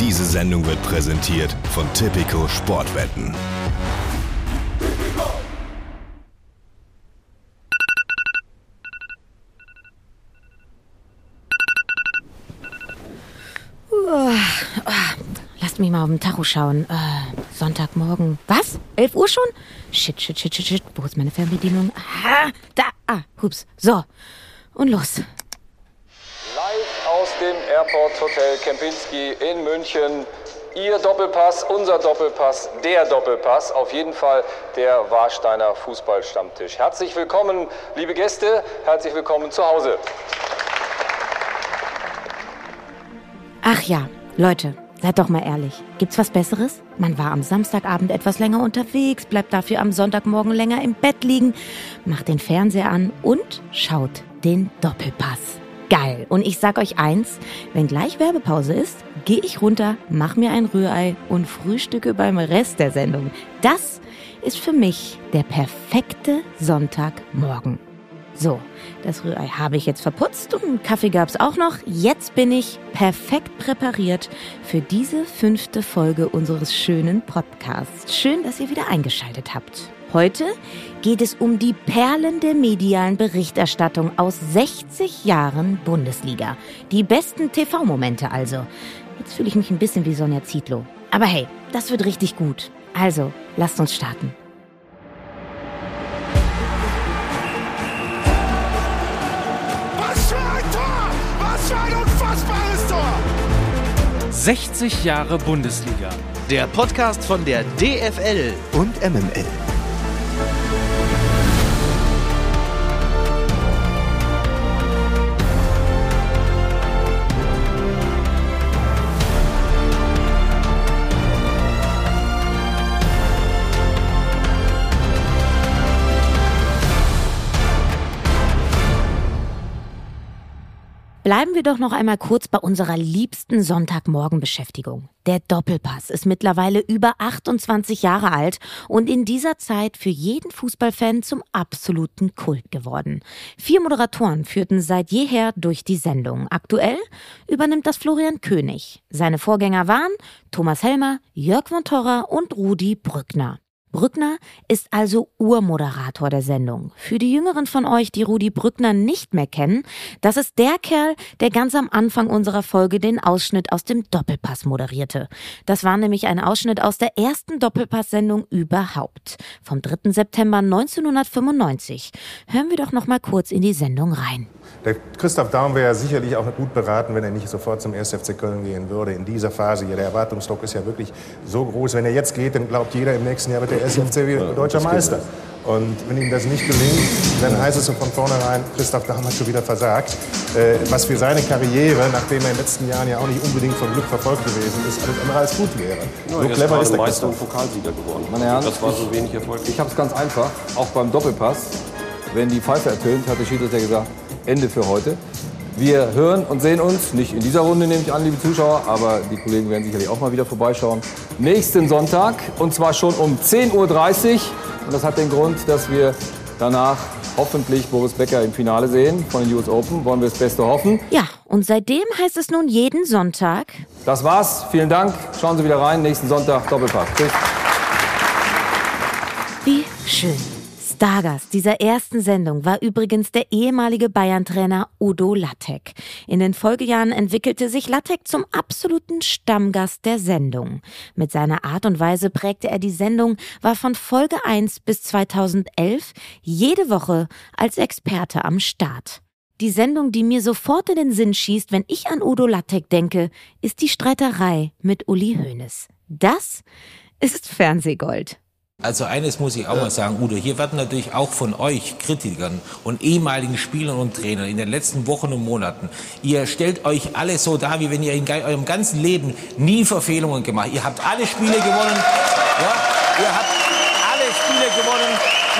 Diese Sendung wird präsentiert von Tipico Sportwetten. Lasst mich mal auf den Tacho schauen. Äh, Sonntagmorgen. Was? 11 Uhr schon? Shit, shit, shit, shit, shit. Wo ist meine Fernbedienung? Ah, da. Ah, hups. So. Und los. Dem Airport Hotel Kempinski in München. Ihr Doppelpass, unser Doppelpass, der Doppelpass, auf jeden Fall der Warsteiner Fußballstammtisch. Herzlich willkommen, liebe Gäste, herzlich willkommen zu Hause. Ach ja, Leute, seid doch mal ehrlich. Gibt's was Besseres? Man war am Samstagabend etwas länger unterwegs, bleibt dafür am Sonntagmorgen länger im Bett liegen, macht den Fernseher an und schaut den Doppelpass. Geil. Und ich sag euch eins, wenn gleich Werbepause ist, gehe ich runter, mach mir ein Rührei und frühstücke beim Rest der Sendung. Das ist für mich der perfekte Sonntagmorgen. So, das Rührei habe ich jetzt verputzt und Kaffee gab's auch noch. Jetzt bin ich perfekt präpariert für diese fünfte Folge unseres schönen Podcasts. Schön, dass ihr wieder eingeschaltet habt. Heute geht es um die Perlen der medialen Berichterstattung aus 60 Jahren Bundesliga. Die besten TV-Momente also. Jetzt fühle ich mich ein bisschen wie Sonja Zietlow. Aber hey, das wird richtig gut. Also, lasst uns starten. Was für ein Tor! Was für ein unfassbares Tor! 60 Jahre Bundesliga. Der Podcast von der DFL. Und MML. Bleiben wir doch noch einmal kurz bei unserer liebsten Sonntagmorgenbeschäftigung. Der Doppelpass ist mittlerweile über 28 Jahre alt und in dieser Zeit für jeden Fußballfan zum absoluten Kult geworden. Vier Moderatoren führten seit jeher durch die Sendung. Aktuell übernimmt das Florian König. Seine Vorgänger waren Thomas Helmer, Jörg von Torra und Rudi Brückner. Brückner ist also Urmoderator der Sendung. Für die Jüngeren von euch, die Rudi Brückner nicht mehr kennen, das ist der Kerl, der ganz am Anfang unserer Folge den Ausschnitt aus dem Doppelpass moderierte. Das war nämlich ein Ausschnitt aus der ersten Doppelpass-Sendung überhaupt. Vom 3. September 1995. Hören wir doch noch mal kurz in die Sendung rein. Der Christoph Daum wäre sicherlich auch gut beraten, wenn er nicht sofort zum 1. FC Köln gehen würde. In dieser Phase hier, der Erwartungsdruck ist ja wirklich so groß. Wenn er jetzt geht, dann glaubt jeder, im nächsten Jahr wird der 1. FC wieder deutscher Meister. Und wenn ihm das nicht gelingt, dann heißt es so von vornherein, Christoph Daum hat schon wieder versagt. Äh, was für seine Karriere, nachdem er in den letzten Jahren ja auch nicht unbedingt vom Glück verfolgt gewesen ist, alles andere als gut wäre. Ja, so er clever ist der Meister und. Pokalsieger geworden. Meine Herren, das war so wenig erfolgreich. Ich habe es ganz einfach, auch beim Doppelpass. Wenn die Pfeife ertönt, hat der Schiedsrichter gesagt, Ende für heute. Wir hören und sehen uns, nicht in dieser Runde nehme ich an, liebe Zuschauer, aber die Kollegen werden sicherlich auch mal wieder vorbeischauen. Nächsten Sonntag und zwar schon um 10.30 Uhr. Und das hat den Grund, dass wir danach hoffentlich Boris Becker im Finale sehen von den US Open. Wollen wir das Beste hoffen. Ja, und seitdem heißt es nun jeden Sonntag. Das war's. Vielen Dank. Schauen Sie wieder rein. Nächsten Sonntag Doppelpass. Tschüss. Wie schön. Stargast dieser ersten Sendung war übrigens der ehemalige Bayern-Trainer Udo Lattek. In den Folgejahren entwickelte sich Lattek zum absoluten Stammgast der Sendung. Mit seiner Art und Weise prägte er die Sendung, war von Folge 1 bis 2011 jede Woche als Experte am Start. Die Sendung, die mir sofort in den Sinn schießt, wenn ich an Udo Lattek denke, ist die Streiterei mit Uli Hoeneß. Das ist Fernsehgold. Also eines muss ich auch mal sagen, Udo, hier werden natürlich auch von euch Kritikern und ehemaligen Spielern und Trainern in den letzten Wochen und Monaten, ihr stellt euch alle so dar, wie wenn ihr in eurem ganzen Leben nie Verfehlungen gemacht. Ihr habt alle Spiele gewonnen, ja, ihr habt alle Spiele gewonnen,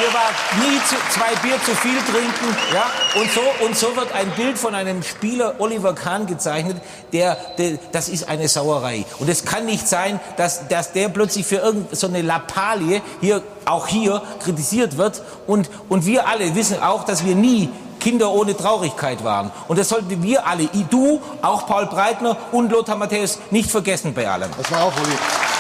Hier war nie zu, zwei Bier zu viel trinken. Ja? Und, so, und so wird ein Bild von einem Spieler Oliver Kahn gezeichnet, der, der das ist eine Sauerei. Und es kann nicht sein, dass, dass der plötzlich für irgendeine so Lappalie hier, auch hier kritisiert wird. Und, und wir alle wissen auch, dass wir nie Kinder ohne Traurigkeit waren. Und das sollten wir alle, du, auch Paul Breitner und Lothar Matthäus, nicht vergessen bei allem. Das war auch Uli.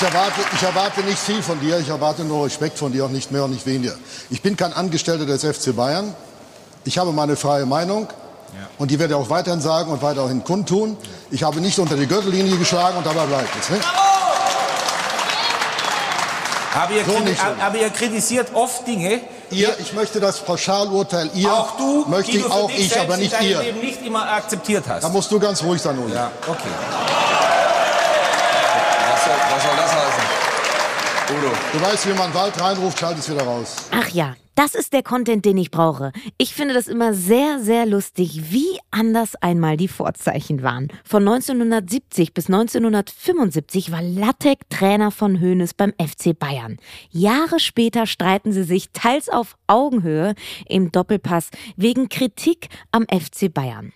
Ich erwarte, ich erwarte nicht viel von dir, ich erwarte nur Respekt von dir, auch nicht mehr und nicht weniger. Ich bin kein Angestellter des FC Bayern. Ich habe meine freie Meinung. Und die werde ich auch weiterhin sagen und weiterhin kundtun. Ich habe nicht unter die Gürtellinie geschlagen und dabei bleibt es. Ne? Aber ihr, So aber ihr kritisiert oft Dinge. Ihr, ich möchte das Pauschalurteil ihr, auch du, möchte die du auch ich, aber nicht ihr. Leben nicht immer akzeptiert hast. Da musst du ganz ruhig sein, Uli. Ja, okay. Was soll, was soll das heißen? Udo. Du weißt, wie man Wald reinruft, schalt es wieder raus. Ach ja, das ist der Content, den ich brauche. Ich finde das immer sehr, sehr lustig, wie anders einmal die Vorzeichen waren. Von 1970 bis 1975 war Lattek Trainer von Hoeneß beim FC Bayern. Jahre später streiten sie sich teils auf Augenhöhe im Doppelpass wegen Kritik am FC Bayern.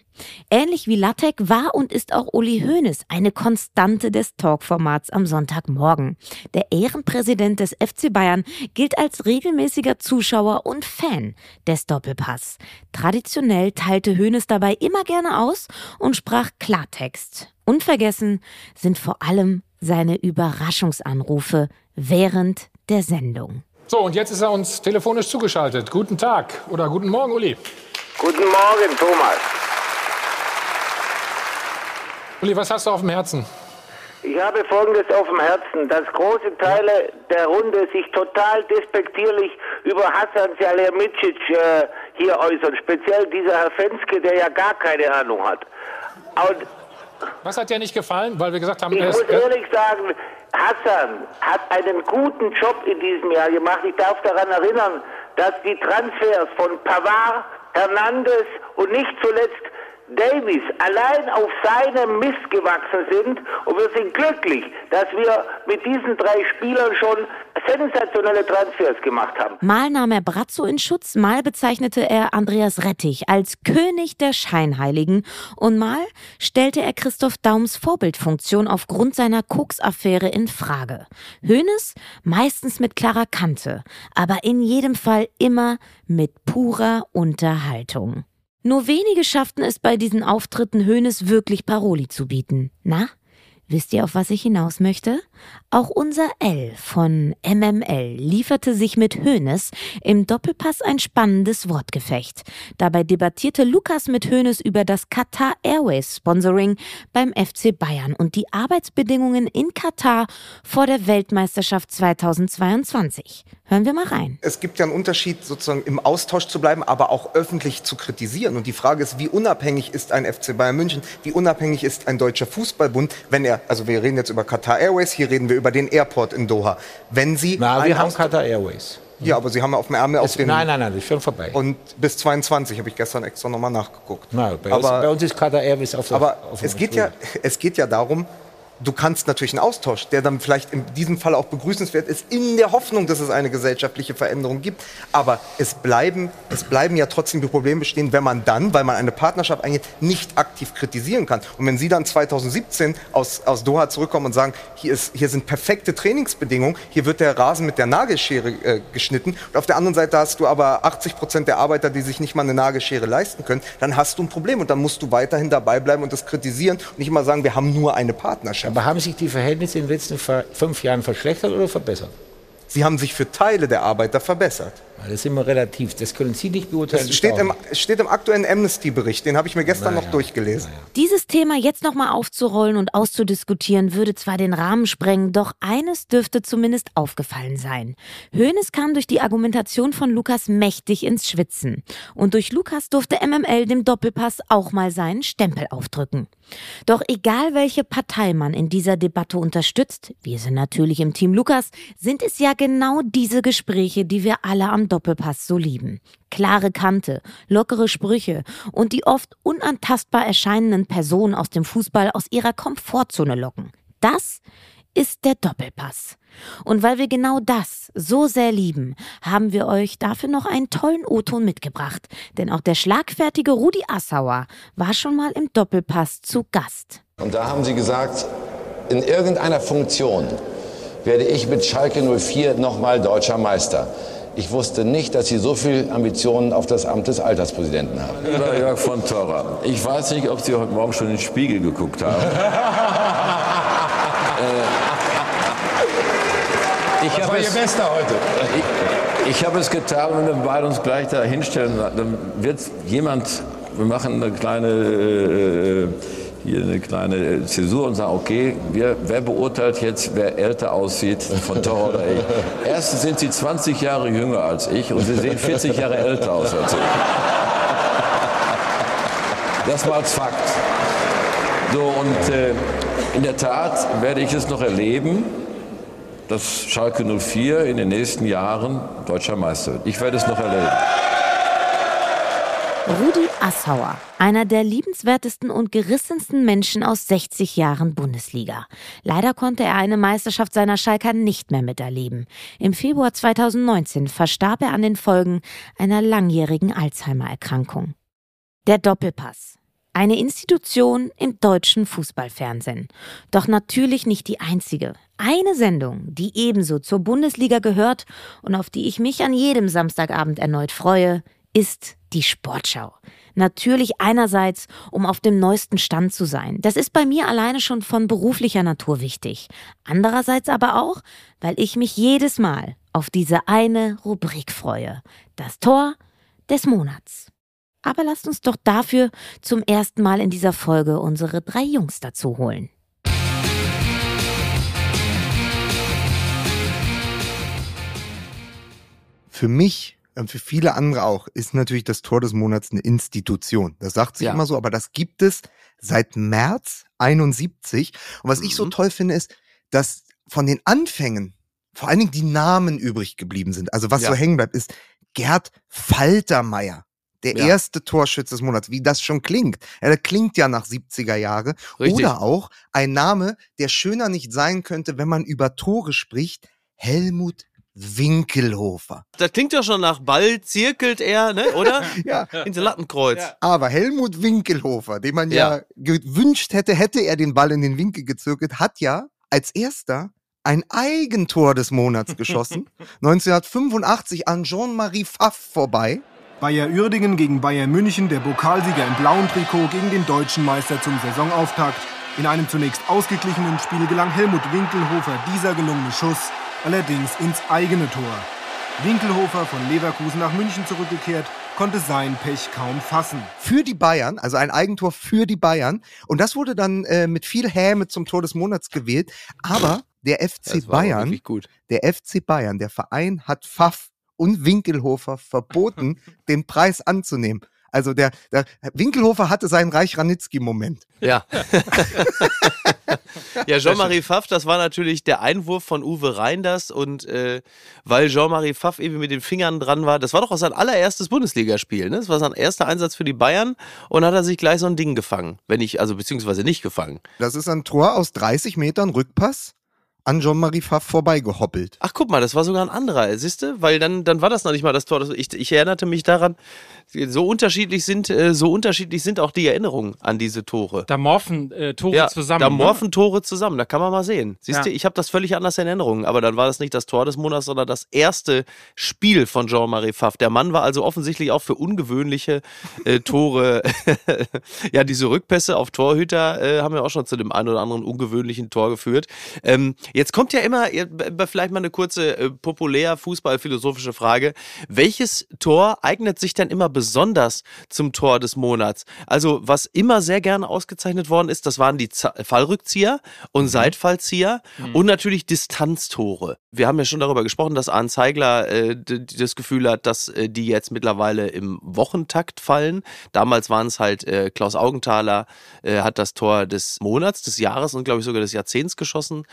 Ähnlich wie Lattek war und ist auch Uli Hoeneß eine Konstante des Talkformats am Sonntagmorgen. Der Ehrenpräsident des FC Bayern gilt als regelmäßiger Zuschauer und Fan des Doppelpass. Traditionell teilte Hoeneß dabei immer gerne aus und sprach Klartext. Unvergessen sind vor allem seine Überraschungsanrufe während der Sendung. So, und jetzt ist er uns telefonisch zugeschaltet. Guten Tag oder guten Morgen, Uli. Guten Morgen, Thomas. Uli, was hast du auf dem Herzen? Ich habe Folgendes auf dem Herzen, dass große Teile der Runde sich total despektierlich über Hassan Salihamidzic äh, hier äußern. Speziell dieser Herr Fenske, der ja gar keine Ahnung hat. Und Was hat dir nicht gefallen? Weil wir gesagt haben, ich muss ehrlich sagen, Hassan hat einen guten Job in diesem Jahr gemacht. Ich darf daran erinnern, dass die Transfers von Pavard, Hernandez und nicht zuletzt Davis allein auf seinem Mist gewachsen sind und wir sind glücklich, dass wir mit diesen drei Spielern schon sensationelle Transfers gemacht haben. Mal nahm er Brazzo in Schutz, mal bezeichnete er Andreas Rettich als König der Scheinheiligen und mal stellte er Christoph Daums Vorbildfunktion aufgrund seiner Koks-Affäre in Frage. Hoeneß meistens mit klarer Kante, aber in jedem Fall immer mit purer Unterhaltung. Nur wenige schafften es bei diesen Auftritten Hoeneß wirklich Paroli zu bieten. Na, wisst ihr, auf was ich hinaus möchte? Auch unser L von MML lieferte sich mit Hoeneß im Doppelpass ein spannendes Wortgefecht. Dabei debattierte Lukas mit Hoeneß über das Qatar Airways Sponsoring beim FC Bayern und die Arbeitsbedingungen in Katar vor der Weltmeisterschaft 2022. Hören wir mal rein. Es gibt ja einen Unterschied, sozusagen im Austausch zu bleiben, aber auch öffentlich zu kritisieren. Und die Frage ist, wie unabhängig ist ein FC Bayern München? Wie unabhängig ist ein deutscher Fußballbund, wenn er, also wir reden jetzt über Qatar Airways, hier reden wir über den Airport in Doha. Wenn Sie Na, wir haben Austausch- Qatar Airways. Ja, aber Sie haben auf dem Ärmel auf den. nein, nein, nein, das ist schon vorbei. Und bis 22 habe ich gestern extra nochmal nachgeguckt. Nein, bei, uns, bei uns ist Qatar Airways auf der Aber auf es geht, ja, es geht ja darum, du kannst natürlich einen Austausch, der dann vielleicht in diesem Fall auch begrüßenswert ist, in der Hoffnung, dass es eine gesellschaftliche Veränderung gibt. Aber es bleiben, es bleiben ja trotzdem die Probleme bestehen, wenn man dann, weil man eine Partnerschaft eingeht, nicht aktiv kritisieren kann. Und wenn Sie dann 2017 aus, aus Doha zurückkommen und sagen, hier, ist, hier sind perfekte Trainingsbedingungen, hier wird der Rasen mit der Nagelschere äh, geschnitten und auf der anderen Seite hast du aber 80 Prozent der Arbeiter, die sich nicht mal eine Nagelschere leisten können, dann hast du ein Problem und dann musst du weiterhin dabei bleiben und das kritisieren und nicht immer sagen, wir haben nur eine Partnerschaft. Aber haben sich die Verhältnisse in den letzten fünf Jahren verschlechtert oder verbessert? Sie haben sich für Teile der Arbeiter verbessert. Das ist immer relativ. Das können Sie nicht beurteilen. Das steht es steht im aktuellen Amnesty-Bericht, den habe ich mir gestern Naja, noch durchgelesen. Dieses Thema jetzt nochmal aufzurollen und auszudiskutieren, würde zwar den Rahmen sprengen, doch eines dürfte zumindest aufgefallen sein. Hoeneß kam durch die Argumentation von Lukas mächtig ins Schwitzen. Und durch Lukas durfte MML dem Doppelpass auch mal seinen Stempel aufdrücken. Doch egal welche Partei man in dieser Debatte unterstützt, wir sind natürlich im Team Lukas, sind es ja genau diese Gespräche, die wir alle am Doppelpass so lieben. Klare Kante, lockere Sprüche und die oft unantastbar erscheinenden Personen aus dem Fußball aus ihrer Komfortzone locken. Das ist der Doppelpass. Und weil wir genau das so sehr lieben, haben wir euch dafür noch einen tollen O-Ton mitgebracht. Denn auch der schlagfertige Rudi Assauer war schon mal im Doppelpass zu Gast. Und da haben sie gesagt, in irgendeiner Funktion werde ich mit Schalke 04 nochmal deutscher Meister. Ich wusste nicht, dass Sie so viel Ambitionen auf das Amt des Alterspräsidenten haben. Lieber Jörg von Torra, ich weiß nicht, ob Sie heute Morgen schon in den Spiegel geguckt haben. äh, ich das war Ihr es, Bester heute. Ich, ich habe es getan, wenn wir beide uns gleich da hinstellen, dann wird jemand, wir machen eine kleine, äh, hier eine kleine Zäsur und sagen, okay, wer, wer beurteilt jetzt, wer älter aussieht, von Torra oder ich? Erstens sind Sie 20 Jahre jünger als ich und Sie sehen 40 Jahre älter aus als ich. Das mal als Fakt. So, und äh, in der Tat werde ich es noch erleben, dass Schalke 04 in den nächsten Jahren deutscher Meister wird. Ich werde es noch erleben. Rudi Assauer, einer der liebenswertesten und gerissensten Menschen aus 60 Jahren Bundesliga. Leider konnte er eine Meisterschaft seiner Schalker nicht mehr miterleben. Im Februar 2019 verstarb er an den Folgen einer langjährigen Alzheimer-Erkrankung. Der Doppelpass. Eine Institution im deutschen Fußballfernsehen. Doch natürlich nicht die einzige. Eine Sendung, die ebenso zur Bundesliga gehört und auf die ich mich an jedem Samstagabend erneut freue, ist die Sportschau. Natürlich einerseits, um auf dem neuesten Stand zu sein. Das ist bei mir alleine schon von beruflicher Natur wichtig. Andererseits aber auch, weil ich mich jedes Mal auf diese eine Rubrik freue. Das Tor des Monats. Aber lasst uns doch dafür zum ersten Mal in dieser Folge unsere drei Jungs dazu holen. Für mich und für viele andere auch ist natürlich das Tor des Monats eine Institution. Das sagt sich Ja. immer so, aber das gibt es seit März 71. Und was ich so toll finde, ist, dass von den Anfängen vor allen Dingen die Namen übrig geblieben sind. Also was Ja. so hängen bleibt, ist Gerd Faltermeier. Der Ja. erste Torschütze des Monats, wie das schon klingt. Ja, das klingt ja nach 70er Jahre. Richtig. Oder auch ein Name, der schöner nicht sein könnte, wenn man über Tore spricht. Helmut Winkelhofer. Das klingt ja schon nach Ball, zirkelt er, ne, oder? ja. Ins Lattenkreuz. Aber Helmut Winkelhofer, den man ja, Ja. gewünscht hätte, hätte er den Ball in den Winkel gezirkelt, hat ja als erster ein Eigentor des Monats geschossen. 1985 an Jean-Marie Pfaff vorbei. Bayer Uerdingen gegen Bayern München, der Pokalsieger im blauen Trikot gegen den deutschen Meister zum Saisonauftakt. In einem zunächst ausgeglichenen Spiel gelang Helmut Winkelhofer dieser gelungene Schuss, allerdings ins eigene Tor. Winkelhofer von Leverkusen nach München zurückgekehrt, konnte sein Pech kaum fassen. Für die Bayern, also ein Eigentor für die Bayern. Und das wurde dann äh, mit viel Häme zum Tor des Monats gewählt. Aber der FC Das war auch Bayern, der FC Bayern, der Verein hat Pfaff und Winkelhofer verboten, den Preis anzunehmen. Also der, der Winkelhofer hatte seinen Reich Ranitzky-Moment. Ja. ja, Jean-Marie Pfaff, das war natürlich der Einwurf von Uwe Reinders und äh, weil Jean-Marie Pfaff eben mit den Fingern dran war, das war doch auch sein allererstes Bundesligaspiel, ne? Das war sein erster Einsatz für die Bayern und hat er sich gleich so ein Ding gefangen, wenn ich, also beziehungsweise nicht gefangen. Das ist ein Tor aus 30 Metern Rückpass an Jean-Marie Pfaff vorbeigehoppelt. Ach, guck mal, das war sogar ein anderer, siehst du? Weil dann, dann war das noch nicht mal das Tor. Das, ich, ich erinnerte mich daran, so unterschiedlich sind, äh, so unterschiedlich sind auch die Erinnerungen an diese Tore. Da morphen äh, Tore ja, zusammen. Da ne? morphen Tore zusammen, da kann man mal sehen. Siehst Ja. du, ich habe das völlig anders in Erinnerung, aber dann war das nicht das Tor des Monats, sondern das erste Spiel von Jean-Marie Pfaff. Der Mann war also offensichtlich auch für ungewöhnliche äh, Tore, ja, diese Rückpässe auf Torhüter äh, haben ja auch schon zu dem einen oder anderen ungewöhnlichen Tor geführt. Ähm, jetzt kommt ja immer, vielleicht mal eine kurze äh, populär fußballphilosophische Frage. Welches Tor eignet sich denn immer besonders zum Tor des Monats? Also, was immer sehr gerne ausgezeichnet worden ist, das waren die Z Fallrückzieher und Seitfallzieher und natürlich Distanztore. Wir haben ja schon darüber gesprochen, dass Arne Zeigler äh, das Gefühl hat, dass äh, die jetzt mittlerweile im Wochentakt fallen. Damals waren es halt äh, Klaus Augenthaler äh, hat das Tor des Monats, des Jahres und glaube ich sogar des Jahrzehnts geschossen.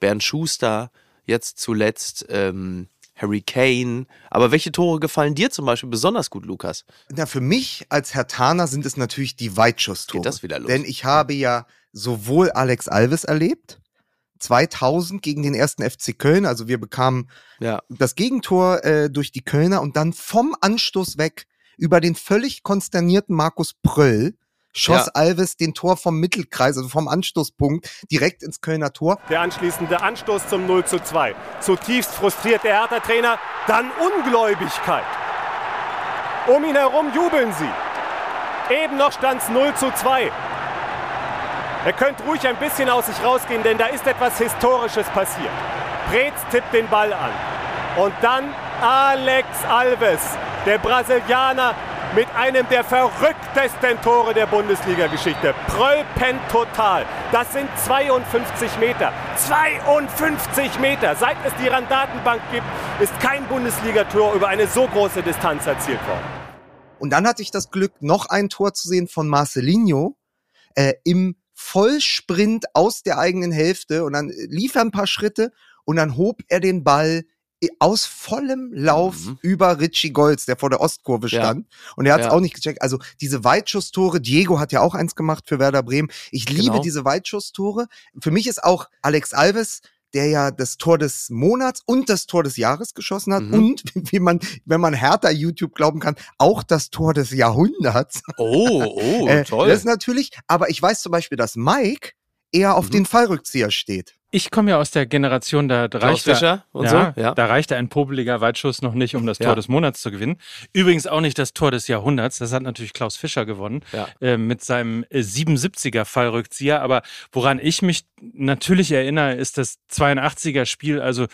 Bernd Schuster, jetzt zuletzt ähm, Harry Kane. Aber welche Tore gefallen dir zum Beispiel besonders gut, Lukas? Na, für mich als Hertaner sind es natürlich die Weitschusstore. Geht das wieder los? Denn ich habe ja sowohl Alex Alves erlebt, 2000 gegen den ersten FC Köln, also wir bekamen Ja. das Gegentor äh, durch die Kölner und dann vom Anstoß weg über den völlig konsternierten Markus Pröll schoss Ja. Alves den Tor vom Mittelkreis, also vom Anstoßpunkt, direkt ins Kölner Tor. Der anschließende Anstoß zum 0 zu 2. Zutiefst frustriert der Hertha-Trainer, dann Ungläubigkeit. Um ihn herum jubeln sie. Eben noch stand es 0 zu 2. Er könnte ruhig ein bisschen aus sich rausgehen, denn da ist etwas Historisches passiert. Preetz tippt den Ball an. Und dann Alex Alves, der Brasilianer mit einem der verrücktesten Tore der Bundesliga-Geschichte. Pröll pennt total. Das sind 52 Meter. 52 Meter! Seit es die Randatenbank gibt, ist kein Bundesligator über eine so große Distanz erzielt worden. Und dann hatte ich das Glück, noch ein Tor zu sehen von Marcelinho äh, im Vollsprint aus der eigenen Hälfte. Und dann lief er ein paar Schritte und dann hob er den Ball aus vollem Lauf über Richie Golds, der vor der Ostkurve Mhm. Ja. stand. Und er hat es Ja. auch nicht gecheckt. Also diese Weitschusstore, Diego hat ja auch eins gemacht für Werder Bremen. Ich liebe Genau. diese Weitschusstore. Für mich ist auch Alex Alves der ja das Tor des Monats und das Tor des Jahres geschossen hat Mhm. und, wie man, wenn man härter YouTube glauben kann, auch das Tor des Jahrhunderts. Oh, oh, Äh, toll. Das natürlich, aber ich weiß zum Beispiel, dass Mike eher Mhm. auf den Fallrückzieher steht. Ich komme ja aus der Generation, da und ja, so, ja. da reichte ein popeliger Weitschuss noch nicht, um das Ja. Tor des Monats zu gewinnen. Übrigens auch nicht das Tor des Jahrhunderts. Das hat natürlich Klaus Fischer gewonnen Ja. äh, mit seinem äh, 77er Fallrückzieher. Aber woran ich mich natürlich erinnere, ist das 82er Spiel. Also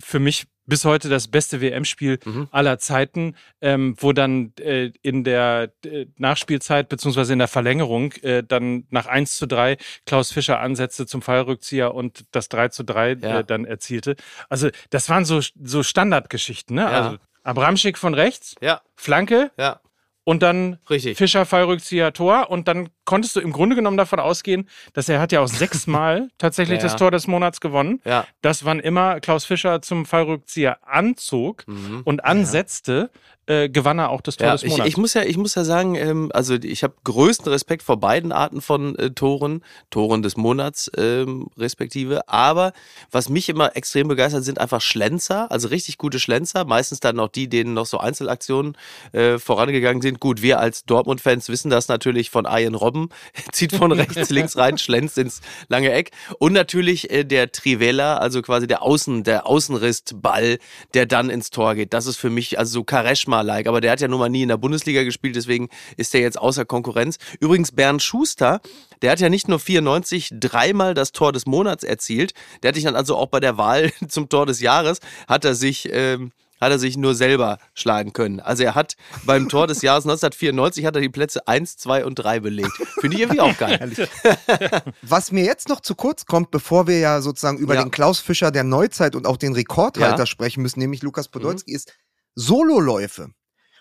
für mich bis heute das beste WM-Spiel Mhm. aller Zeiten, ähm, wo dann äh, in der äh, Nachspielzeit beziehungsweise in der Verlängerung äh, dann nach 1 zu 3 Klaus Fischer ansetzte zum Fallrückzieher und das 3 zu 3 Ja. äh, dann erzielte. Also das waren so, so Standardgeschichten, ne? Ja. Also Abramschick von rechts, Ja. Flanke Ja. und dann Richtig. Fischer Fallrückzieher Tor und dann konntest du im Grunde genommen davon ausgehen, dass er hat ja auch sechsmal tatsächlich Ja, das. Tor des Monats gewonnen. Ja. Das wann immer Klaus Fischer zum Fallrückzieher anzog Mhm. und ansetzte, äh, gewann er auch das Tor Ja, des ich, Monats. ich muss ja, ich muss ja sagen, ähm, also ich habe größten Respekt vor beiden Arten von äh, Toren, Toren des Monats ähm, respektive. Aber was mich immer extrem begeistert, sind einfach Schlenzer, also richtig gute Schlenzer. Meistens dann noch die, denen noch so Einzelaktionen äh, vorangegangen sind. Gut, wir als Dortmund-Fans wissen das natürlich von Ian Robben, zieht von rechts links rein, schlänzt ins lange Eck. Und natürlich äh, der Trivella, also quasi der Außen, der Außenrissball, der dann ins Tor geht. Das ist für mich also so Kareshma-like. Aber der hat ja nun mal nie in der Bundesliga gespielt, deswegen ist der jetzt außer Konkurrenz. Übrigens Bernd Schuster, der hat ja nicht nur 94 dreimal das Tor des Monats erzielt, der hat sich dann also auch bei der Wahl zum Tor des Jahres, hat er sich... Ähm, hat er sich nur selber schlagen können. Also er hat beim Tor des Jahres 1994 hat er die Plätze 1, 2 und 3 belegt. Finde ich irgendwie auch geil. Was mir jetzt noch zu kurz kommt, bevor wir ja sozusagen über Ja. den Klaus Fischer der Neuzeit und auch den Rekordhalter Ja. Mhm. sprechen müssen, nämlich Lukas Podolski, ist Sololäufe.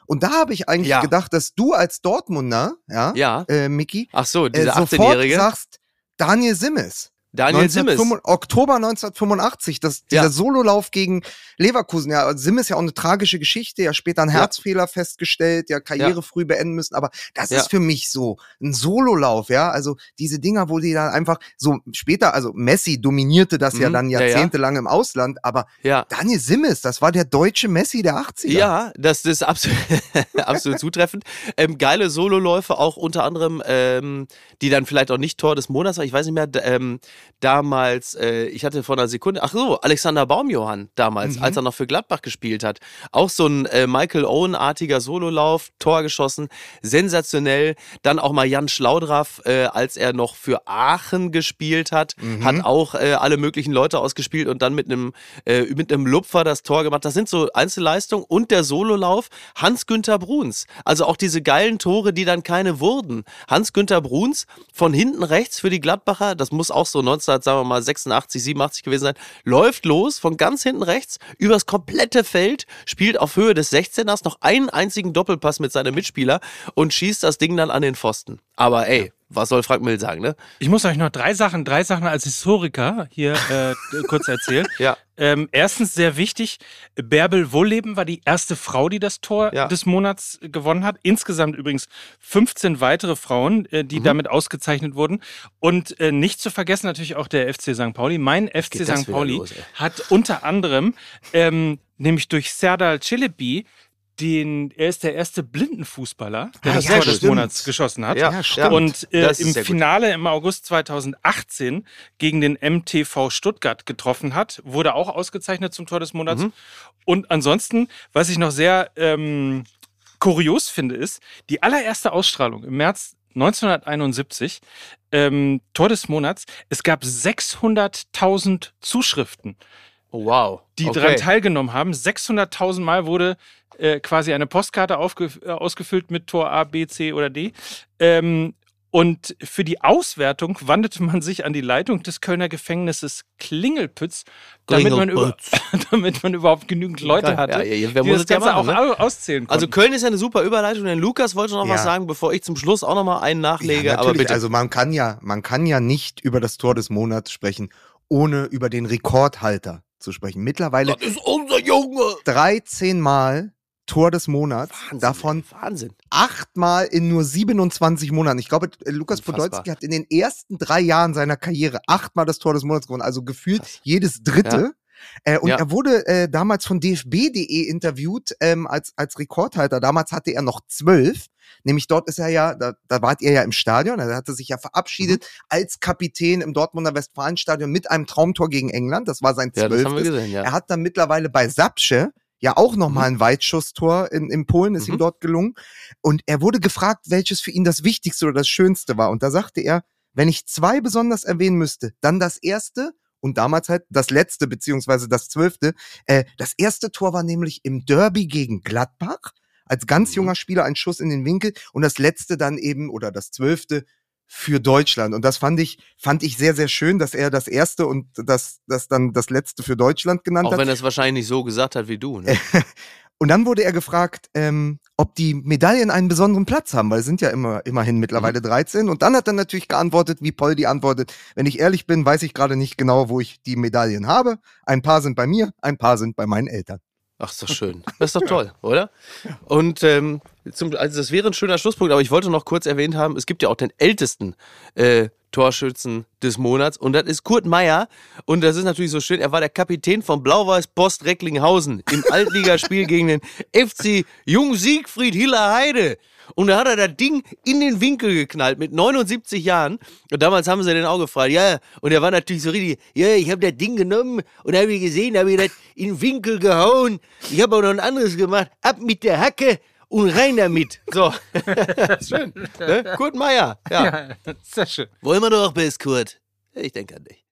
Und da habe ich eigentlich Ja. gedacht, dass du als Dortmunder, ja, Ja. äh, Micky, Ach so, äh, dieser sofort 18-Jährige. sagst, Daniel Simmes. Daniel 1985 Oktober 1985, das, dieser Ja. Sololauf gegen Leverkusen. Ja, Sim ist ja auch eine tragische Geschichte. Ja, später einen Ja. Herzfehler festgestellt, ja, Karriere Ja. früh beenden müssen. Aber das Ja. ist für mich so ein Sololauf, ja. Also diese Dinger, wo die dann einfach so später, also Messi dominierte das ja Mhm. dann Ja, ja. jahrzehntelang im Ausland, aber Ja. Daniel Simmes, das war der deutsche Messi der 80er. Ja, das ist absolut, absolut zutreffend. Ähm, geile Sololäufe, auch unter anderem, ähm, die dann vielleicht auch nicht Tor des Monats war. Ich weiß nicht mehr, ähm, damals, äh, ich hatte vor einer Sekunde, ach so, Alexander Baumjohann damals, mhm. als er noch für Gladbach gespielt hat. Auch so ein äh, Michael Owen-artiger Sololauf, Tor geschossen, sensationell. Dann auch mal Jan Schlaudraff, äh, als er noch für Aachen gespielt hat, mhm. hat auch äh, alle möglichen Leute ausgespielt und dann mit einem äh, mit einem Lupfer das Tor gemacht. Das sind so Einzelleistungen und der Sololauf Hans-Günther Bruns. Also auch diese geilen Tore, die dann keine wurden. Hans-Günther Bruns von hinten rechts für die Gladbacher, das muss auch so 90 1986, 87 gewesen sein, läuft los von ganz hinten rechts übers komplette Feld, spielt auf Höhe des 16ers noch einen einzigen Doppelpass mit seinem Mitspieler und schießt das Ding dann an den Pfosten. Aber ey, was soll Frank Mill sagen, ne? Ich muss euch noch drei Sachen, drei Sachen als Historiker hier äh, kurz erzählen. Ja. Ähm, erstens sehr wichtig, Bärbel Wohlleben war die erste Frau, die das Tor des Monats gewonnen hat. Insgesamt übrigens 15 weitere Frauen, äh, die Mhm. damit ausgezeichnet wurden. Und äh, nicht zu vergessen natürlich auch der FC St. Pauli. Mein FC St. Pauli los, hat unter anderem, ähm, nämlich durch Serdal Celebi, den, er ist der erste Blindenfußballer, der Ah, das ja, Tor des. Monats geschossen hat. Ja, Ja, stimmt. Und äh, im sehr gut. Finale im August 2018 gegen den MTV Stuttgart getroffen hat, wurde auch ausgezeichnet zum Tor des Monats. Mhm. Und ansonsten, was ich noch sehr ähm, kurios finde, ist, die allererste Ausstrahlung im März 1971, ähm, Tor des Monats, es gab 600.000 Zuschriften. Oh, wow. Die Okay. daran teilgenommen haben. 600.000 Mal wurde äh, quasi eine Postkarte äh, ausgefüllt mit Tor A, B, C oder D. Ähm, und für die Auswertung wandte man sich an die Leitung des Kölner Gefängnisses Klingelpütz, damit, man, über, damit man überhaupt genügend Leute Ja, hatte, ja, ja, wer die muss das es ja Ganze machen, auch ne? au- auszählen konnten. Also Köln ist ja eine super Überleitung, denn Lukas wollte noch Ja. was sagen, bevor ich zum Schluss auch noch mal einen nachlege. Ja, aber bitte. Also man kann ja, man kann ja nicht über das Tor des Monats sprechen, ohne über den Rekordhalter zu sprechen. Mittlerweile das ist unser Junge. 13 Mal Tor des Monats, davon Wahnsinn. achtmal in nur 27 Monaten. Ich glaube, Lukas Unfassbar. Podolski hat in den ersten drei Jahren seiner Karriere achtmal das Tor des Monats gewonnen, also gefühlt jedes dritte. Äh, und Ja. er wurde äh, damals von dfb.de interviewt ähm, als, als Rekordhalter. Damals hatte er noch zwölf. Nämlich dort ist er ja, da, da wart ihr ja im Stadion, er hatte sich ja verabschiedet Mhm. als Kapitän im Dortmunder Westfalenstadion mit einem Traumtor gegen England. Das war sein Ja, zwölftes. gesehen, ja. Er hat dann mittlerweile bei Sapsche ja auch nochmal ein Weitschusstor in, in Polen, ist ihm dort gelungen. Und er wurde gefragt, welches für ihn das Wichtigste oder das Schönste war. Und da sagte er, wenn ich zwei besonders erwähnen müsste, dann das erste und damals halt das letzte, beziehungsweise das zwölfte. Äh, das erste Tor war nämlich im Derby gegen Gladbach. Als ganz junger Spieler ein Schuss in den Winkel und das letzte dann eben, oder das zwölfte, für Deutschland. Und das fand ich, fand ich sehr, sehr schön, dass er das erste und das, das dann das letzte für Deutschland genannt Auch hat. wenn er es wahrscheinlich nicht so gesagt hat wie du. Ne? Und dann wurde er gefragt, ähm, ob die Medaillen einen besonderen Platz haben, weil es sind ja immer, immerhin mittlerweile 13. Und dann hat er natürlich geantwortet, wie Poldi antwortet, wenn ich ehrlich bin, weiß ich gerade nicht genau, wo ich die Medaillen habe. Ein paar sind bei mir, ein paar sind bei meinen Eltern. Ach, ist doch schön. Das ist doch toll, oder? Und ähm, zum, also das wäre ein schöner Schlusspunkt, aber ich wollte noch kurz erwähnt haben, es gibt ja auch den ältesten äh, Torschützen des Monats und das ist Kurt Meier und das ist natürlich so schön, er war der Kapitän von Blau-Weiß Post Recklinghausen im Altligaspiel gegen den FC Jung Siegfried Hiller Heide. Und da hat er das Ding in den Winkel geknallt mit 79 Jahren. Und damals haben sie den auch gefragt. Ja, und er war natürlich so richtig, ja, ich habe das Ding genommen und habe gesehen, habe ich das in den Winkel gehauen. Ich habe auch noch ein anderes gemacht. Ab mit der Hacke und rein damit. So. schön. Ne? Kurt Meier. Ja. sehr schön. Wollen wir doch bis, Kurt? Ich denke an dich.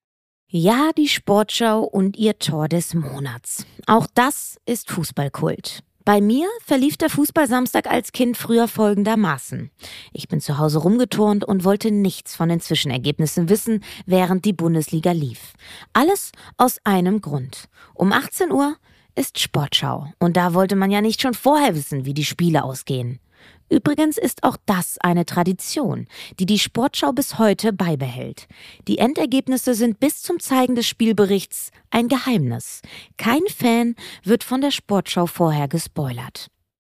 Ja, die Sportschau und ihr Tor des Monats. Auch das ist Fußballkult. Bei mir verlief der Fußballsamstag als Kind früher folgendermaßen. Ich bin zu Hause rumgeturnt und wollte nichts von den Zwischenergebnissen wissen, während die Bundesliga lief. Alles aus einem Grund. Um 18 Uhr ist Sportschau und da wollte man ja nicht schon vorher wissen, wie die Spiele ausgehen. Übrigens ist auch das eine Tradition, die die Sportschau bis heute beibehält. Die Endergebnisse sind bis zum Zeigen des Spielberichts ein Geheimnis. Kein Fan wird von der Sportschau vorher gespoilert.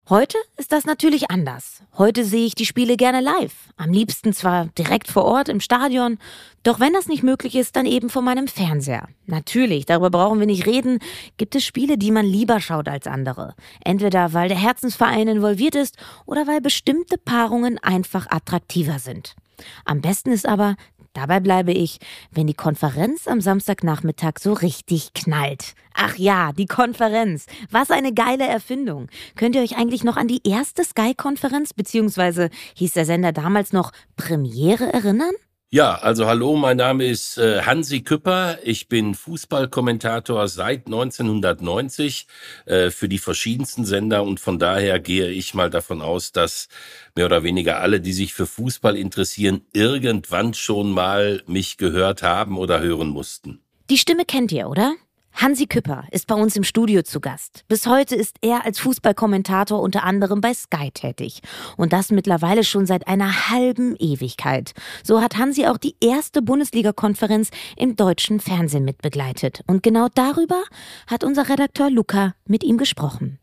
Heute ist das natürlich anders. Heute sehe ich die Spiele gerne live. Am liebsten zwar direkt vor Ort im Stadion, doch wenn das nicht möglich ist, dann eben vor meinem Fernseher. Natürlich, darüber brauchen wir nicht reden, gibt es Spiele, die man lieber schaut als andere. Entweder weil der Herzensverein involviert ist oder weil bestimmte Paarungen einfach attraktiver sind. Am besten ist aber, dabei bleibe ich, wenn die Konferenz am Samstagnachmittag so richtig knallt. Ach ja, die Konferenz. Was eine geile Erfindung. Könnt ihr euch eigentlich noch an die erste Sky-Konferenz, beziehungsweise hieß der Sender damals noch Premiere erinnern? Ja, also hallo, mein Name ist äh, Hansi Küpper. Ich bin Fußballkommentator seit 1990 äh, für die verschiedensten Sender und von daher gehe ich mal davon aus, dass mehr oder weniger alle, die sich für Fußball interessieren, irgendwann schon mal mich gehört haben oder hören mussten. Die Stimme kennt ihr, oder? Hansi Küpper ist bei uns im Studio zu Gast. Bis heute ist er als Fußballkommentator unter anderem bei Sky tätig. Und das mittlerweile schon seit einer halben Ewigkeit. So hat Hansi auch die erste Bundesliga-Konferenz im deutschen Fernsehen mitbegleitet. Und genau darüber hat unser Redakteur Luca mit ihm gesprochen.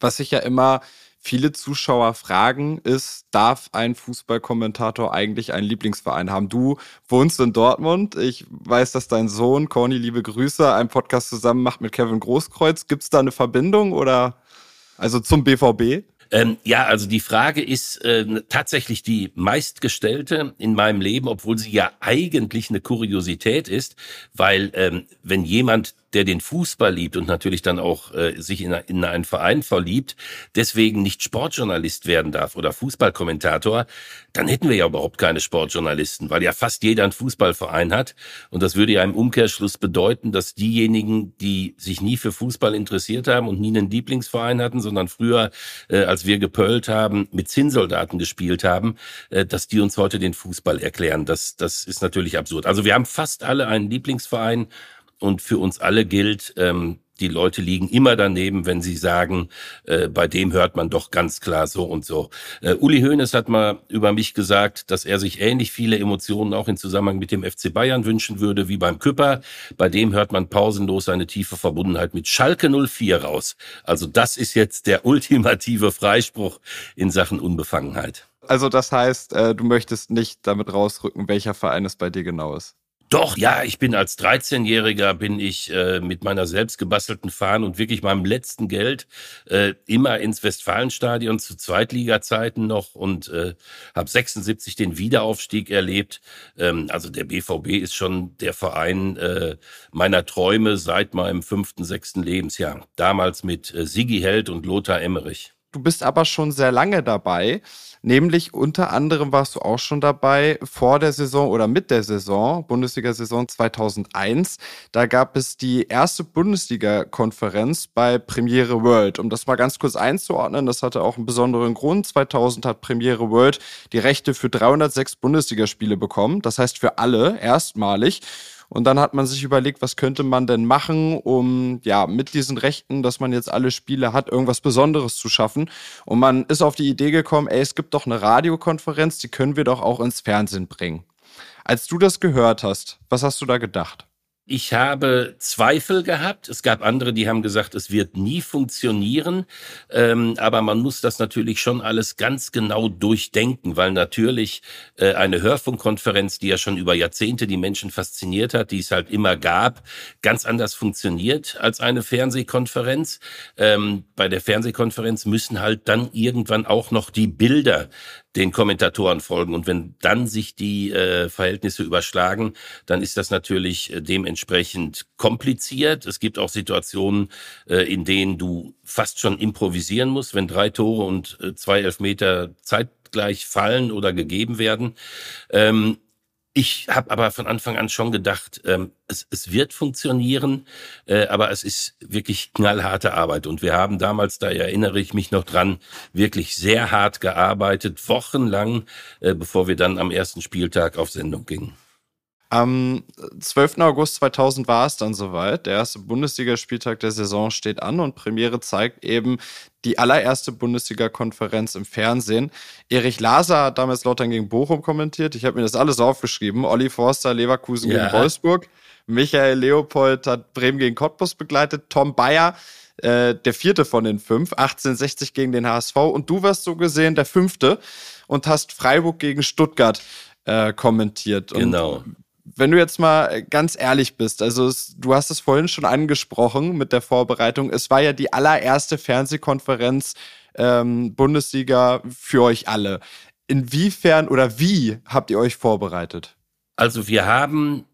Was sich ja immer viele Zuschauer fragen, ist, darf ein Fußballkommentator eigentlich einen Lieblingsverein haben? Du wohnst in Dortmund. Ich weiß, dass dein Sohn, Corny, liebe Grüße, einen Podcast zusammen macht mit Kevin Großkreuz. Gibt es da eine Verbindung oder also zum BVB? Ähm, ja, also die Frage ist äh, tatsächlich die meistgestellte in meinem Leben, obwohl sie ja eigentlich eine Kuriosität ist, weil ähm, wenn jemand der den Fußball liebt und natürlich dann auch äh, sich in, in einen Verein verliebt, deswegen nicht Sportjournalist werden darf oder Fußballkommentator, dann hätten wir ja überhaupt keine Sportjournalisten, weil ja fast jeder einen Fußballverein hat. Und das würde ja im Umkehrschluss bedeuten, dass diejenigen, die sich nie für Fußball interessiert haben und nie einen Lieblingsverein hatten, sondern früher, äh, als wir gepölt haben, mit Zinnsoldaten gespielt haben, äh, dass die uns heute den Fußball erklären. Das, das ist natürlich absurd. Also wir haben fast alle einen Lieblingsverein und für uns alle gilt, ähm, die Leute liegen immer daneben, wenn sie sagen, äh, bei dem hört man doch ganz klar so und so. Äh, Uli Hoeneß hat mal über mich gesagt, dass er sich ähnlich viele Emotionen auch in Zusammenhang mit dem FC Bayern wünschen würde wie beim Küpper. Bei dem hört man pausenlos eine tiefe Verbundenheit mit Schalke 04 raus. Also das ist jetzt der ultimative Freispruch in Sachen Unbefangenheit. Also das heißt, äh, du möchtest nicht damit rausrücken, welcher Verein es bei dir genau ist. Doch, ja, ich bin als 13-Jähriger bin ich äh, mit meiner selbst gebastelten Fahne und wirklich meinem letzten Geld äh, immer ins Westfalenstadion zu Zweitliga-Zeiten noch und äh, habe 76 den Wiederaufstieg erlebt. Ähm, also der BVB ist schon der Verein äh, meiner Träume seit meinem fünften, sechsten Lebensjahr. Damals mit äh, Sigi Held und Lothar Emmerich. Du bist aber schon sehr lange dabei. Nämlich unter anderem warst du auch schon dabei vor der Saison oder mit der Saison, Bundesliga-Saison 2001. Da gab es die erste Bundesliga-Konferenz bei Premiere World. Um das mal ganz kurz einzuordnen, das hatte auch einen besonderen Grund. 2000 hat Premiere World die Rechte für 306 Bundesligaspiele bekommen. Das heißt für alle erstmalig. Und dann hat man sich überlegt, was könnte man denn machen, um ja mit diesen Rechten, dass man jetzt alle Spiele hat, irgendwas Besonderes zu schaffen. Und man ist auf die Idee gekommen, ey, es gibt doch eine Radiokonferenz, die können wir doch auch ins Fernsehen bringen. Als du das gehört hast, was hast du da gedacht? Ich habe Zweifel gehabt. Es gab andere, die haben gesagt, es wird nie funktionieren. Ähm, aber man muss das natürlich schon alles ganz genau durchdenken, weil natürlich äh, eine Hörfunkkonferenz, die ja schon über Jahrzehnte die Menschen fasziniert hat, die es halt immer gab, ganz anders funktioniert als eine Fernsehkonferenz. Ähm, bei der Fernsehkonferenz müssen halt dann irgendwann auch noch die Bilder den Kommentatoren folgen. Und wenn dann sich die äh, Verhältnisse überschlagen, dann ist das natürlich äh, dementsprechend kompliziert. Es gibt auch Situationen, äh, in denen du fast schon improvisieren musst, wenn drei Tore und äh, zwei Elfmeter zeitgleich fallen oder gegeben werden. Ähm, ich habe aber von Anfang an schon gedacht, ähm, es, es wird funktionieren, äh, aber es ist wirklich knallharte Arbeit. Und wir haben damals, da erinnere ich mich noch dran, wirklich sehr hart gearbeitet, wochenlang, äh, bevor wir dann am ersten Spieltag auf Sendung gingen. Am 12. August 2000 war es dann soweit. Der erste Bundesligaspieltag der Saison steht an und Premiere zeigt eben die allererste Bundesliga-Konferenz im Fernsehen. Erich Laser hat damals Lautern gegen Bochum kommentiert. Ich habe mir das alles aufgeschrieben. Olli Forster, Leverkusen ja. gegen Wolfsburg. Michael Leopold hat Bremen gegen Cottbus begleitet. Tom Bayer, äh, der vierte von den fünf, 1860 gegen den HSV. Und du wirst so gesehen der fünfte und hast Freiburg gegen Stuttgart äh, kommentiert. Und genau wenn du jetzt mal ganz ehrlich bist, also es, du hast es vorhin schon angesprochen mit der Vorbereitung, es war ja die allererste Fernsehkonferenz ähm, Bundesliga für euch alle. Inwiefern oder wie habt ihr euch vorbereitet? Also wir haben